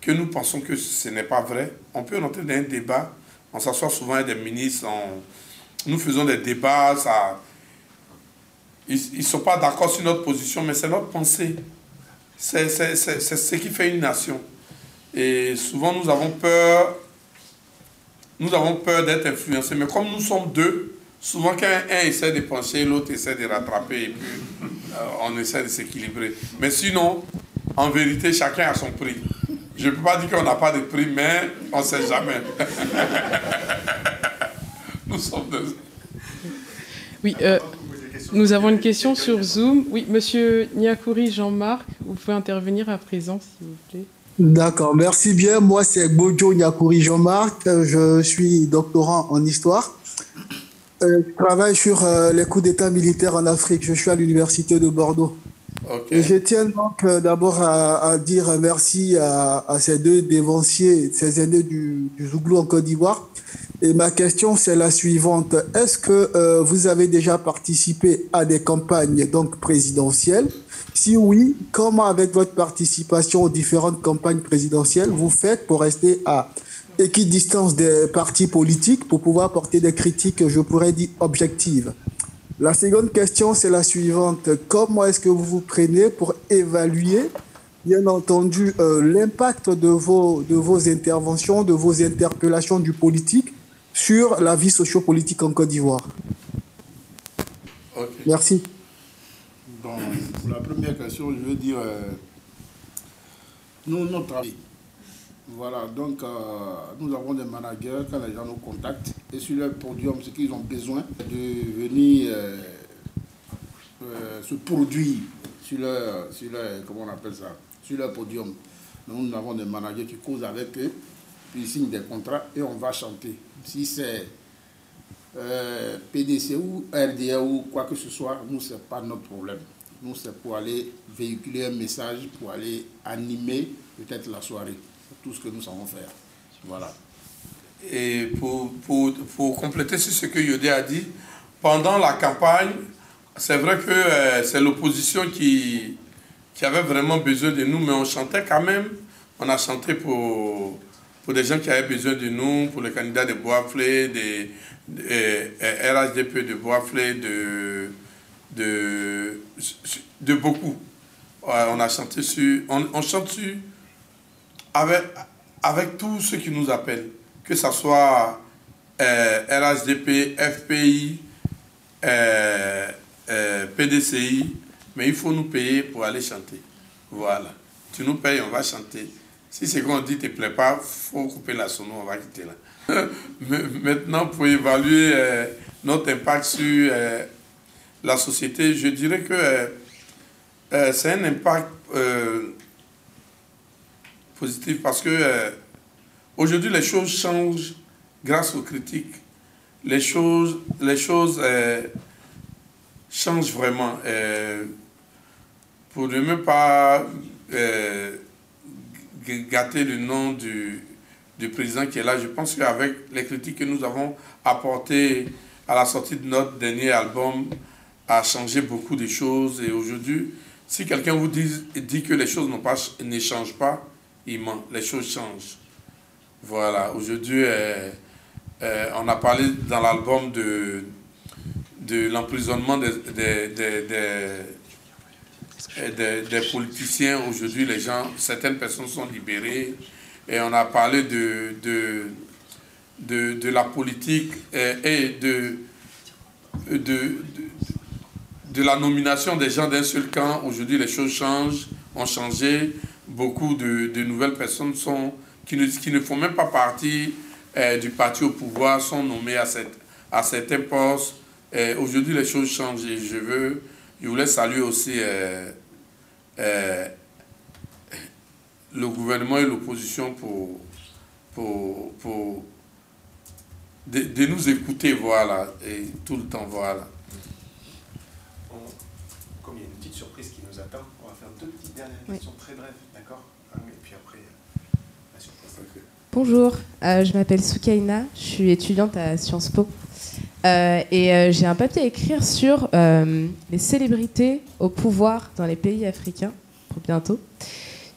que nous pensons que ce n'est pas vrai, on peut entrer dans un débat. On s'assoit souvent avec des ministres, nous faisons des débats, ça, ils ne sont pas d'accord sur notre position, mais c'est notre pensée. C'est ce qui fait une nation. Et souvent, nous avons peur, nous avons peur d'être influencés. Mais comme nous sommes deux, souvent quand un essaie de pencher, l'autre essaie de rattraper, et puis euh, on essaie de s'équilibrer. Mais sinon, en vérité, chacun a son prix. Je ne peux pas dire qu'on n'a pas de prix, mais on ne sait jamais. nous sommes deux. Oui, euh, nous avons une question sur Zoom. Oui, monsieur Niakouri Jean-Marc, vous pouvez intervenir à présent, s'il vous plaît. D'accord, merci bien. Moi, c'est Bojo Niakouri Jean-Marc. Je suis doctorant en histoire. Euh, je travaille sur euh, les coups d'État militaires en Afrique. Je suis à l'Université de Bordeaux. Et je tiens donc euh, d'abord à, dire merci à, ces deux dévanciers, ces aînés du, du Zouglou en Côte d'Ivoire. Et ma question, c'est la suivante. Est-ce que vous avez déjà participé à des campagnes donc présidentielles? Si oui, comment avec votre participation aux différentes campagnes présidentielles vous faites pour rester à équidistance des partis politiques pour pouvoir porter des critiques, je pourrais dire, objectives La seconde question, c'est la suivante. Comment est-ce que vous vous prenez pour évaluer, bien entendu, euh, l'impact de vos, de vos interventions, de vos interpellations du politique sur la vie sociopolitique en Côte d'Ivoire? Merci pour la première question, je veux dire, euh, nous, notre travail. Voilà, donc euh, nous avons des managers quand les gens nous contactent et sur leur podium, ce qu'ils ont besoin de venir euh, se produire sur leur, sur leur, comment on appelle ça, sur leur podium. nous avons des managers qui causent avec eux, puis ils signent des contrats et on va chanter. Si c'est PDC ou RDA ou quoi que ce soit, nous, ce n'est pas notre problème. Nous, c'est pour aller véhiculer un message, pour aller animer peut-être la soirée. Tout ce que nous savons faire. Voilà. Et pour, pour, pour compléter sur ce que Yodé a dit, pendant la campagne, c'est vrai que euh, c'est l'opposition qui, qui avait vraiment besoin de nous, mais on chantait quand même. On a chanté pour, pour des gens qui avaient besoin de nous, pour les candidats de Boisflé, des, des, RHDP de Boisflé, de de, de beaucoup. on a chanté sur, on, chante sur avec, avec tous ceux qui nous appellent, que ce soit euh, RHDP, FPI, euh, euh, PDCI, mais il faut nous payer pour aller chanter. Voilà. Tu nous payes, on va chanter. Si c'est qu'on dit ne te plaît pas, il faut couper la sono, on va quitter là. Maintenant, pour évaluer notre impact sur la société, je dirais que euh, euh, c'est un impact euh, positif parce que aujourd'hui les choses changent grâce aux critiques. Les choses, les choses changent vraiment. pour ne même pas gâter le nom du, du président qui est là, je pense qu'avec les critiques que nous avons apportées à la sortie de notre dernier album, a changé beaucoup de choses. Et aujourd'hui, si quelqu'un vous dit, dit que les choses pas, ne changent pas, il ment. Les choses changent. Voilà. Aujourd'hui, euh, euh, on a parlé dans l'album de, de l'emprisonnement des, des, des, des, politiciens. Aujourd'hui, les gens, certaines personnes sont libérées. Et on a parlé de, de, de, de la politique euh, et de, de, de la nomination des gens d'un seul camp, aujourd'hui les choses changent, ont changé. Beaucoup de, nouvelles personnes sont, qui, ne, qui ne font même pas partie euh, du parti au pouvoir sont nommées à, cette, à certains postes. Aujourd'hui les choses changent et je veux, je voulais saluer aussi euh, euh, le gouvernement et l'opposition pour, pour, pour de, de, nous écouter, voilà, et tout le temps, voilà. deux petites dernières questions très brèves, d'accord hein, Et puis après, la surprise. Bonjour, euh, je m'appelle Soukaina, je suis étudiante à Sciences Po. Euh, et euh, j'ai un papier à écrire sur les célébrités au pouvoir dans les pays africains pour bientôt.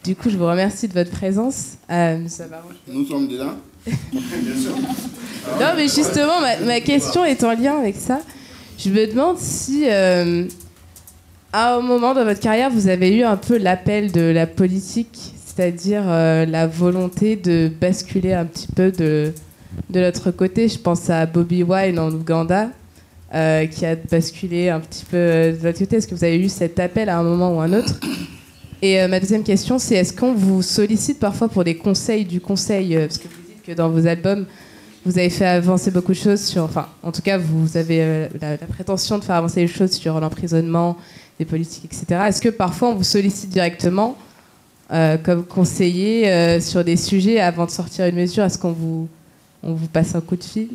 Du coup, je vous remercie de votre présence. Ça. Nous sommes dedans. Non, mais justement, ma, ma question est en lien avec ça. Je me demande si, à un moment dans votre carrière, vous avez eu un peu l'appel de la politique, c'est-à-dire euh, la volonté de basculer un petit peu de, de l'autre côté. Je pense à Bobby Wine en Ouganda, euh, qui a basculé un petit peu de l'autre côté. Est-ce que vous avez eu cet appel à un moment ou un autre? Et euh, ma deuxième question, c'est est-ce qu'on vous sollicite parfois pour des conseils du conseil? Euh, Parce que vous dites que dans vos albums, vous avez fait avancer beaucoup de choses sur. Enfin, en tout cas, vous avez euh, la, la prétention de faire avancer les choses sur l'emprisonnement, les politiques, etc. Est-ce que parfois on vous sollicite directement euh, comme conseiller euh, sur des sujets avant de sortir une mesure? Est-ce qu'on vous, on vous passe un coup de fil?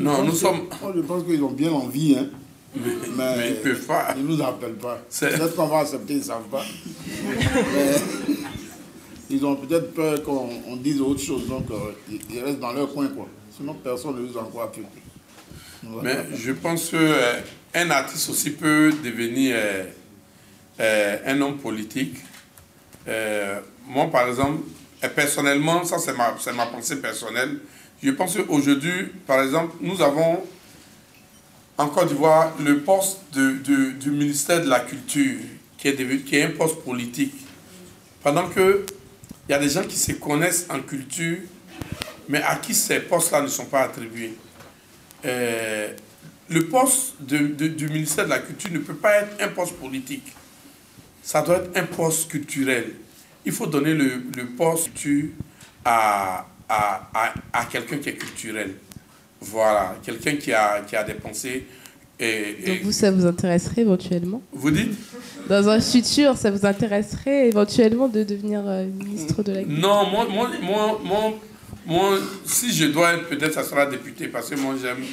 Non, nous sommes. Moi, je pense qu'ils ont bien envie, hein. Mais, mais ils peuvent pas. Ils nous appellent pas. Peut-être qu'on va accepter, ils ne savent pas. Mais ils ont peut-être peur qu'on on dise autre chose, donc euh, ils, ils restent dans leur coin, quoi. Sinon, personne ne nous envoie plus. Mais je pense qu'un artiste aussi peut devenir euh, euh, un homme politique. Euh, moi, par exemple, et personnellement, ça c'est ma, ma pensée personnelle, je pense qu'aujourd'hui, par exemple, nous avons en Côte d'Ivoire le poste de, de- du ministère de la Culture, qui est, devenu- qui est un poste politique. Pendant que il y a des gens qui se connaissent en culture, mais à qui ces postes-là ne sont pas attribués. Euh, le poste de- de- du ministère de la Culture ne peut pas être un poste politique. Ça doit être un poste culturel. Il faut donner le, le poste à, à, à, à quelqu'un qui est culturel. Voilà, quelqu'un qui a, qui a des pensées. Et, et- Donc vous, ça vous intéresserait éventuellement vous dites Dans un futur, ça vous intéresserait éventuellement de devenir euh, ministre de la Culture? Non, moi, moi, moi, moi, moi, si je dois être, peut-être ça sera député, parce que moi j'aime-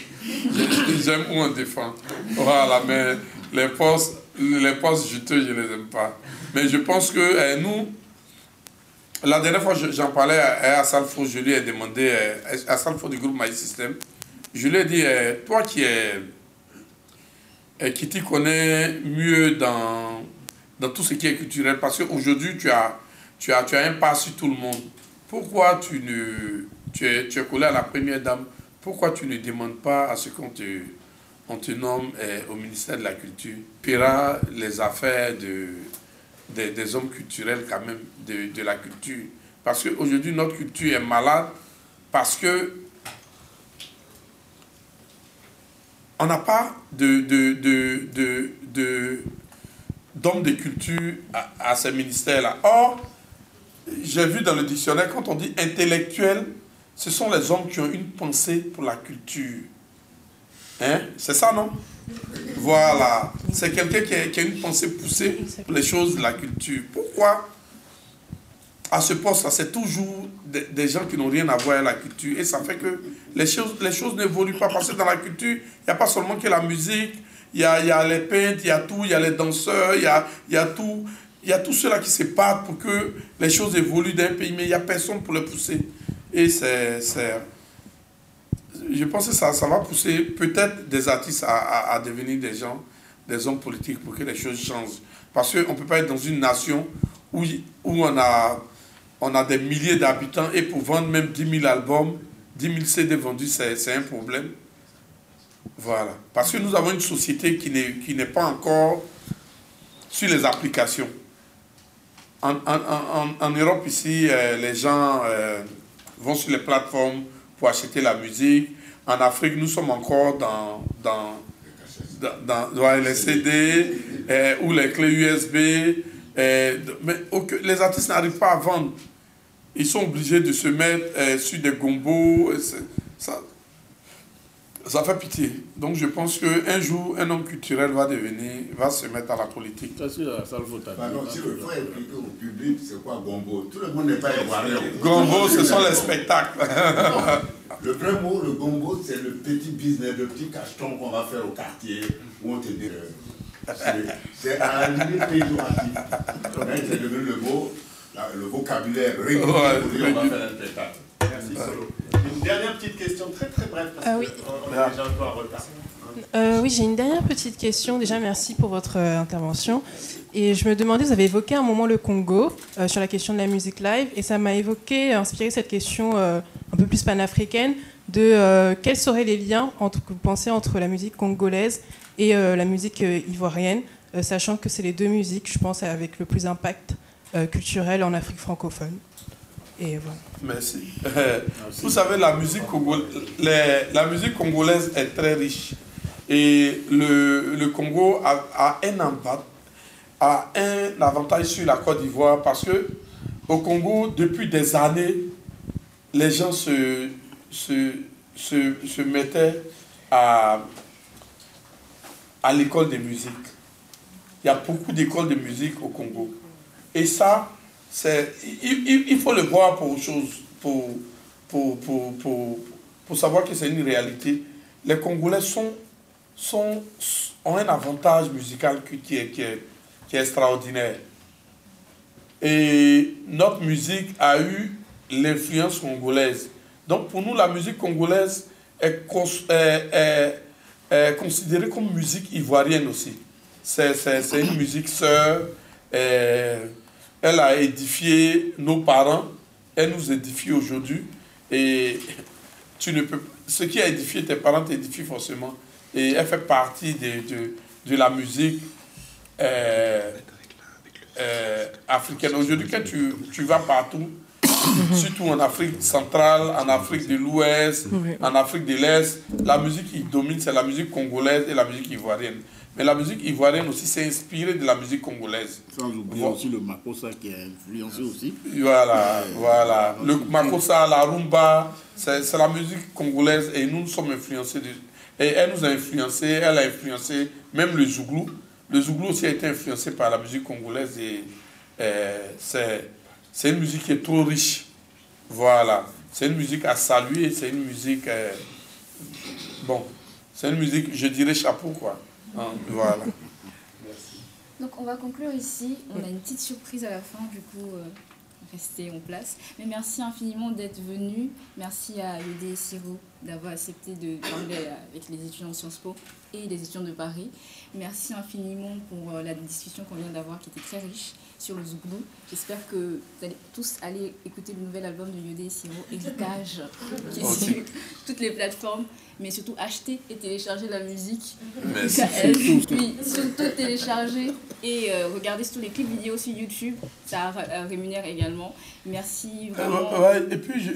j'aime où on défend. Voilà, mais les postes, les postes je ne les aime pas. Mais je pense que euh, nous, la dernière fois je- j'en parlais à, à Salfo, je lui ai demandé, à Salfo du groupe My System, je lui ai dit, euh, toi qui es qui t'y connaît mieux dans, dans tout ce qui est culturel. Parce qu'aujourd'hui, tu as, tu, as, tu as un pas sur tout le monde. Pourquoi tu ne. Tu es, tu es collé à la première dame? Pourquoi tu ne demandes pas à ce qu'on te, on te nomme au ministère de la Culture Pira les affaires de, des, hommes culturels, quand même, de, de la culture. Parce qu'aujourd'hui, notre culture est malade. Parce que on n'a pas de, de, de, de, d'hommes de culture à, à ces ministères-là. Or, j'ai vu dans le dictionnaire, quand on dit intellectuel, ce sont les hommes qui ont une pensée pour la culture. Hein? C'est ça, non? Voilà. C'est quelqu'un qui a, une pensée poussée pour les choses de la culture. Pourquoi? À ce poste, c'est toujours des, gens qui n'ont rien à voir avec la culture. Et ça fait que les choses, les choses n'évoluent pas. Parce que dans la culture, il n'y a pas seulement que la musique, il y a, y a les peintres, il y a tout, il y a les danseurs, il y a, y a tout. Il y a tous ceux-là qui se battent pour que les choses évoluent d'un pays, mais il n'y a personne pour les pousser. Et c'est. Je pense que ça, ça va pousser peut-être des artistes à, à- devenir des gens, des hommes politiques pour que les choses changent. Parce qu'on ne peut pas être dans une nation où, où on, a, on a des milliers d'habitants et pour vendre même 10 000 albums, 10 000 CD vendus, c'est un problème. Voilà. Parce que nous avons une société qui n'est pas encore sur les applications. En- en- en- en Europe, ici, euh, les gens euh, vont sur les plateformes pour acheter la musique. En Afrique, nous sommes encore dans, dans, dans, dans- les CD euh, ou les clés USB. euh, mais aucun- les artistes n'arrivent pas à vendre. Ils sont obligés de se mettre euh, sur des gombos. Ça, ça fait pitié. Donc je pense qu'un jour, un homme culturel va devenir, va se mettre à la politique. Ça, c'est la. Pardon, si il faut expliquer au public c'est quoi Gombo? Tout le monde n'est pas ivoirien. Gombo, ce sont les spectacles. le vrai mot, le gombo, c'est le petit business, le petit cacheton qu'on va faire au quartier où on te dit. euh, c'est- C'est à la limite péjoratif. Mais c'est devenu le mot, le vocabulaire régulier on va faire un spectacle. Merci Solo. Une dernière petite question très très brève parce Ah oui. qu'on est déjà un peu en retard. Euh, oui, j'ai une dernière petite question. Déjà, merci pour votre euh, intervention. Et je me demandais, vous avez évoqué un moment le Congo euh, sur la question de la musique live, et ça m'a évoqué, inspiré cette question euh, un peu plus panafricaine de euh, quels seraient les liens entre, que vous pensez entre la musique congolaise et euh, la musique euh, ivoirienne, euh, sachant que c'est les deux musiques, je pense, avec le plus d'impact euh, culturel en Afrique francophone. Et voilà. Merci. Vous savez, la musique, la musique congolaise est très riche. Et le, le Congo a, a un a un avantage sur la Côte d'Ivoire parce que au Congo, depuis des années, les gens se, se, se, se mettaient à, à l'école de musique. Il y a beaucoup d'écoles de musique au Congo. Et ça, il, il- faut le voir pour chose, pour, pour, pour, pour, savoir que c'est une réalité. Les Congolais sont, sont, ont un avantage musical qui, est, qui, est, qui est extraordinaire. Et notre musique a eu l'influence congolaise. Donc pour nous, la musique congolaise est, est- est- considérée comme musique ivoirienne aussi. C'est une musique sœur. Elle a édifié nos parents. Elle nous édifie aujourd'hui. Et tu ne peux, ce qui a édifié tes parents t'édifie forcément. Et elle fait partie de, de, de la musique euh, euh, africaine. Aujourd'hui, quand tu, tu vas partout, surtout en Afrique centrale, en Afrique de l'Ouest, Oui. en Afrique de l'Est, la musique qui domine, c'est la musique congolaise et la musique ivoirienne. Mais la musique ivoirienne aussi s'est inspirée de la musique congolaise. Sans oublier Voilà. aussi le Makossa qui a influencé aussi. Voilà, voilà. Le makossa, la rumba, c'est c'est la musique congolaise et nous nous sommes influencés. De, et elle nous a influencés, elle a influencé même le zouglou. Le zouglou aussi a été influencé par la musique congolaise et euh, c'est c'est une musique qui est trop riche. Voilà. C'est une musique à saluer, c'est une musique. euh, bon, c'est une musique, je dirais chapeau quoi. Hein, voilà. Donc on va conclure ici. On a une petite surprise à la fin, du coup, euh, restez en place. Mais merci infiniment d'être venu. Merci à Yodé et Siro d'avoir accepté de parler avec les étudiants de Sciences Po et les étudiants de Paris. Merci infiniment pour euh, la discussion qu'on vient d'avoir qui était très riche sur le Zouglou. J'espère que vous allez tous aller écouter le nouvel album de Yodé et Siro, Héritage, qui est Ok. sur toutes les plateformes, mais surtout acheter et télécharger la musique. Merci. Surtout. oui, surtout télécharger et euh, regarder tous les clips vidéo sur YouTube. Ça euh, rémunère également. Merci vraiment. Euh, ouais, et puis, je,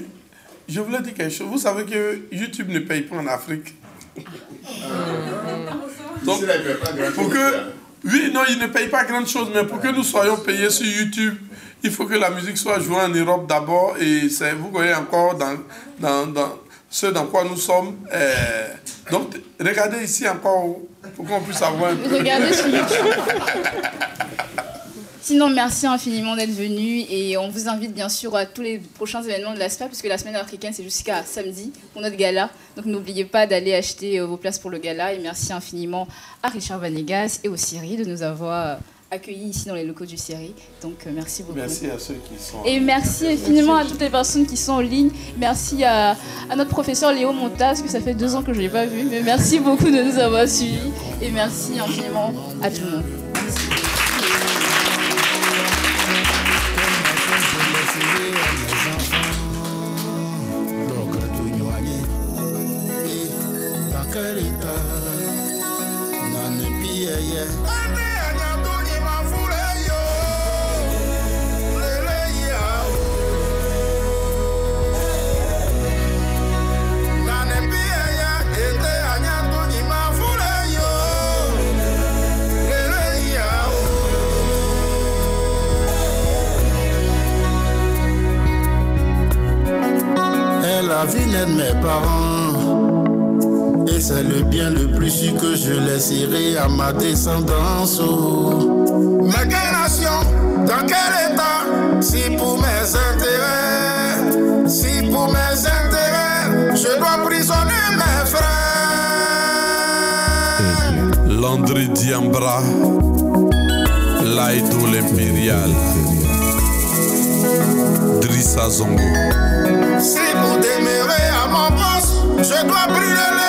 je voulais dire quelque chose. Vous savez que YouTube ne paye pas en Afrique. Donc, pour que, oui, non, il ne paye pas grand chose, mais pour que nous soyons payés sur YouTube, il faut que la musique soit jouée en Europe d'abord. Et c'est, vous voyez encore dans, dans, dans ce dans quoi nous sommes. euh, donc, regardez ici encore pour qu'on puisse avoir un peu. Regardez sur YouTube. Sinon, merci infiniment d'être venu et on vous invite bien sûr à tous les prochains événements de l'ASPA puisque la semaine africaine c'est jusqu'à samedi pour notre gala. Donc n'oubliez pas d'aller acheter euh, vos places pour le gala et merci infiniment à Richard Vanegas et au Siri de nous avoir euh, accueillis ici dans les locaux du Siri. Donc euh, merci beaucoup. Merci à ceux qui sont. Et merci infiniment à toutes les personnes qui sont en ligne. Merci à, à notre professeur Léo Montas, que ça fait deux ans que je ne l'ai pas vu. Mais merci beaucoup de nous avoir suivis. Et merci infiniment à tout le monde. Mes parents. Et c'est le bien le plus sûr que je laisserai à ma descendance. oh. Mais quelle nation, dans quel état? Si pour mes intérêts, si pour mes intérêts, je dois prisonner mes frères. Landry Diambra, Laïdou l'Impérial. Drissa Zongo. Si vous demeurez à mon poste,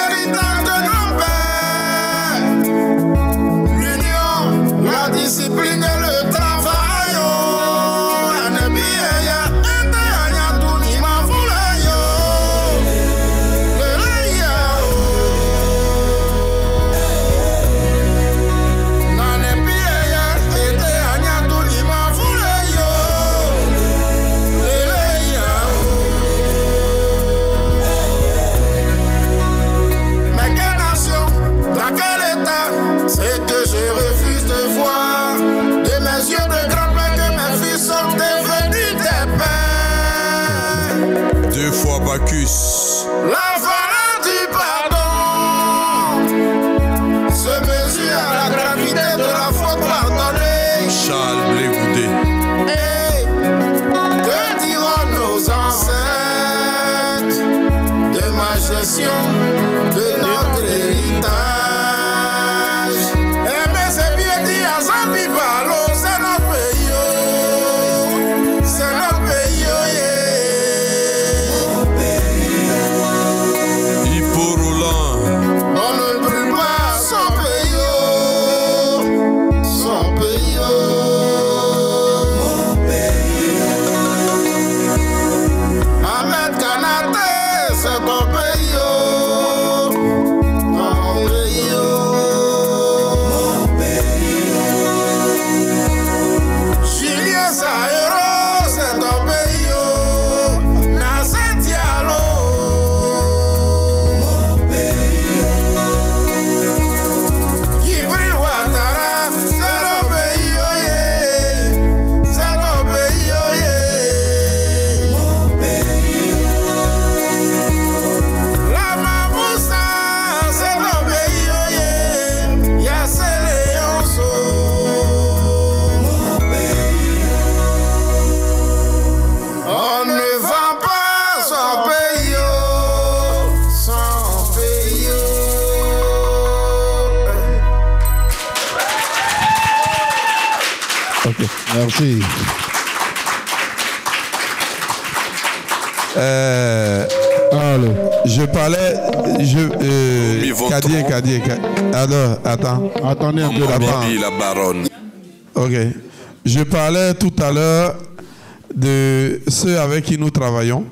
travaillons.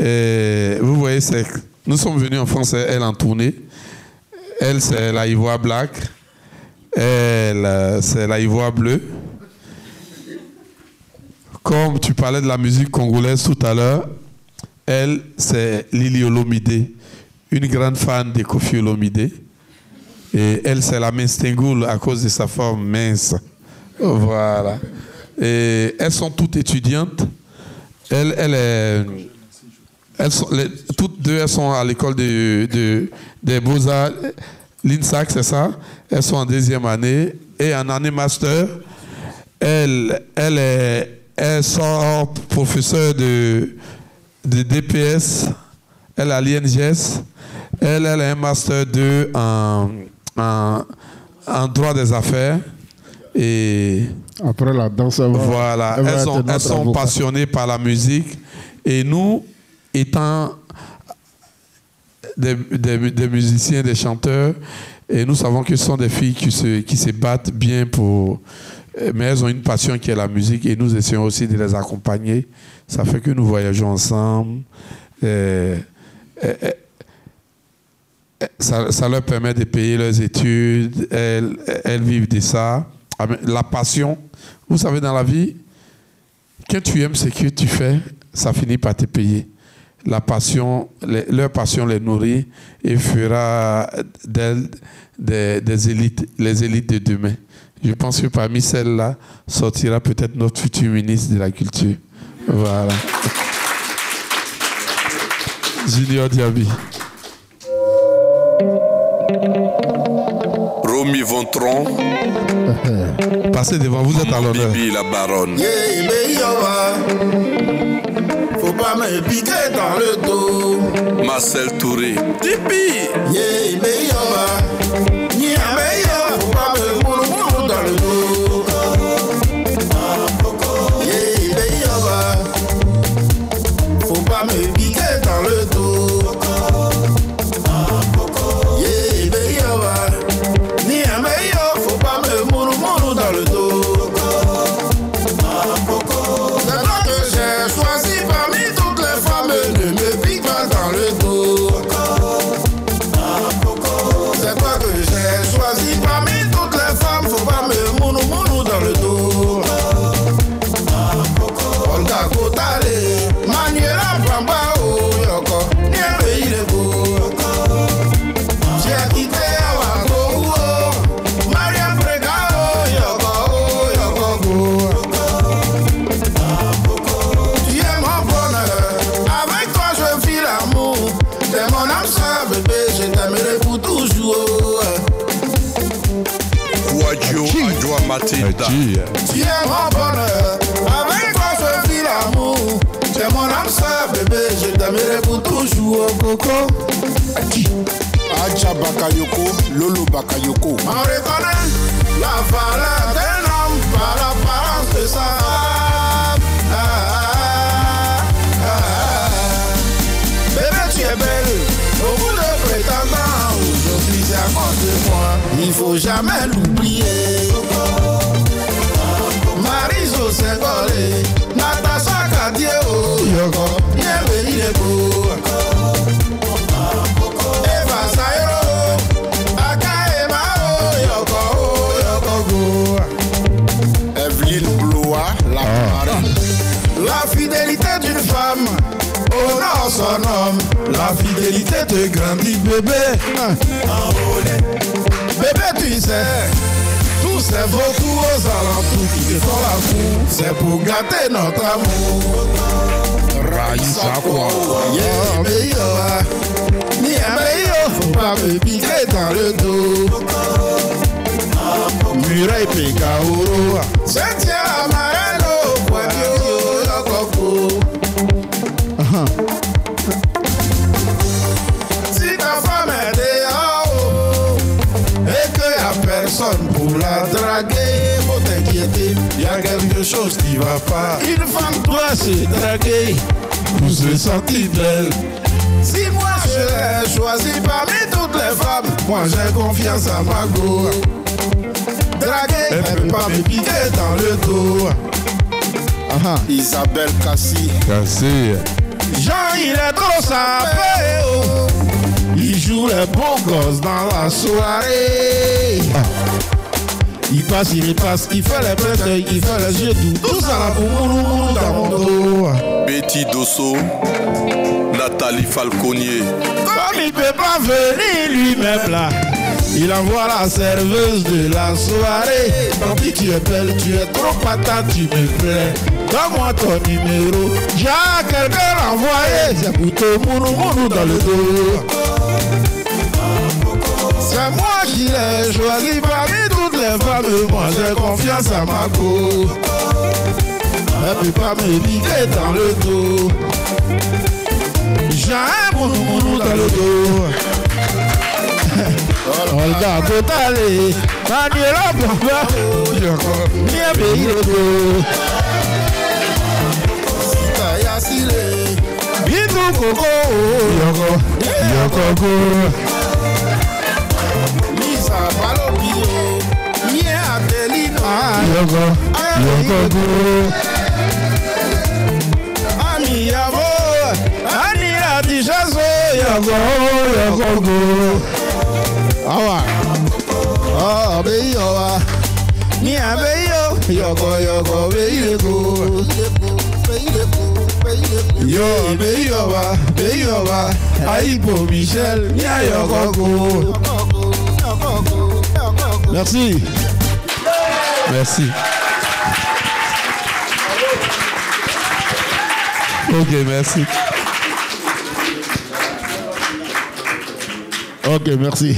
Et vous voyez, nous sommes venus en France, elle en tournée. Elle, c'est la ivoire black. Elle, c'est la ivoire bleue. Comme tu parlais de la musique congolaise tout à l'heure, elle, c'est Lili Olomide, une grande fan de Kofi Olomide. Et elle, c'est la Minstengoul à cause de sa forme mince. Voilà. Et elles sont toutes étudiantes. Elle, elle est, elles sont, les- toutes deux, elles sont à l'école de, de- des beaux-arts, l'INSAC, c'est ça. Elles sont en deuxième année. Et en année master, elle, elle est, elles sont professeure de, de DPS. Elle a l'INGS. Elle, elle a un master 2 en, en, en droit des affaires. Et Après la danse, va- voilà, elles, sont, elles passionnées par la musique. Et nous, étant des, des- des musiciens, des chanteurs, et nous savons que ce sont des filles qui se, qui se battent bien pour... Mais elles ont une passion qui est la musique et nous essayons aussi de les accompagner. Ça fait que nous voyageons ensemble. Et- et- et- ça, ça leur permet de payer leurs études, elles, elles vivent de ça. La passion, vous savez, dans la vie, quand tu aimes ce que tu fais, ça finit par te payer. La passion, leur passion les nourrit et fera d'elles des, des élites, les élites de demain. Je pense que parmi celles-là sortira peut-être notre futur ministre de la Culture. Voilà. Junior Diaby. Romy Vontron. Passez devant, vous êtes à l'honneur. Bibi la baronne. Va. Faut pas me piquer dans le dos. Marcel Touré. Tipi. Yeah, Coco. Aja Bakayoko, Lolo Bakayoko. On reconnaît la valeur d'un homme par l'apparence de sa femme. Ah, ah, ah, ah. Bébé, tu es belle, beaucoup de prétendants. Aujourd'hui, c'est à cause de moi. Il faut jamais l'oublier. Mariso Sengole, Natasha Kadieo, Yoko, Yebe, il est te grandit, bébé. Bébé, tu sais, tous ces beaucoup aux alentours qui te font la cour, c'est pour gâter notre amour. Raïssa quoi Yeah, ah. Ni un meilleur, faut pas me piquer dans le dos. Mireille Pekaoro, c'est tiens marelle la draguer, faut t'inquiéter, il y a quelque chose qui va pas. Une femme doit se draguer pour se sentir belle. Si moi je l'ai choisi parmi toutes les femmes, moi j'ai confiance à ma go. Draguer, elle peut pas me piquer dans le dos. Isabelle Cassi. Cassi. Jean, il est trop sapé, oh. Il joue les bons gosses dans la soirée. Il passe, il passe, il fait les prêtres, il fait les yeux doux. Tout ça là pour moulou dans mon dos. Betty Dosso. Nathalie Falconier. Comme il peut pas venir lui-même là, il envoie la serveuse de la soirée. Tant pis, tu es belle, tu es trop patate, tu me plais. Donne-moi ton numéro, j'ai quelqu'un envoyé. C'est pour te mounou dans le dos. C'est moi qui l'ai choisi parmi toutes les femmes. Moi j'ai confiance à ma go. Elle peut pas me piquer dans le dos. J'ai un mounou mounou dans le dos. Olga Kotale, Manuela Bamba, Mia Beirego. Sita Yasile, Bintu Koko, Yoko, Yoko Go. Yoko Go. Ami Yavo, Ani Adijazo, Yoko, Yoko Go. Awa. Oh, be yo wa. Ni a be yo. Yoko yoko be yoko. Yo be yo wa, be yo wa. Aipo Michel, ni a yoko go. Merci. Merci. Ok, merci. Ok, merci.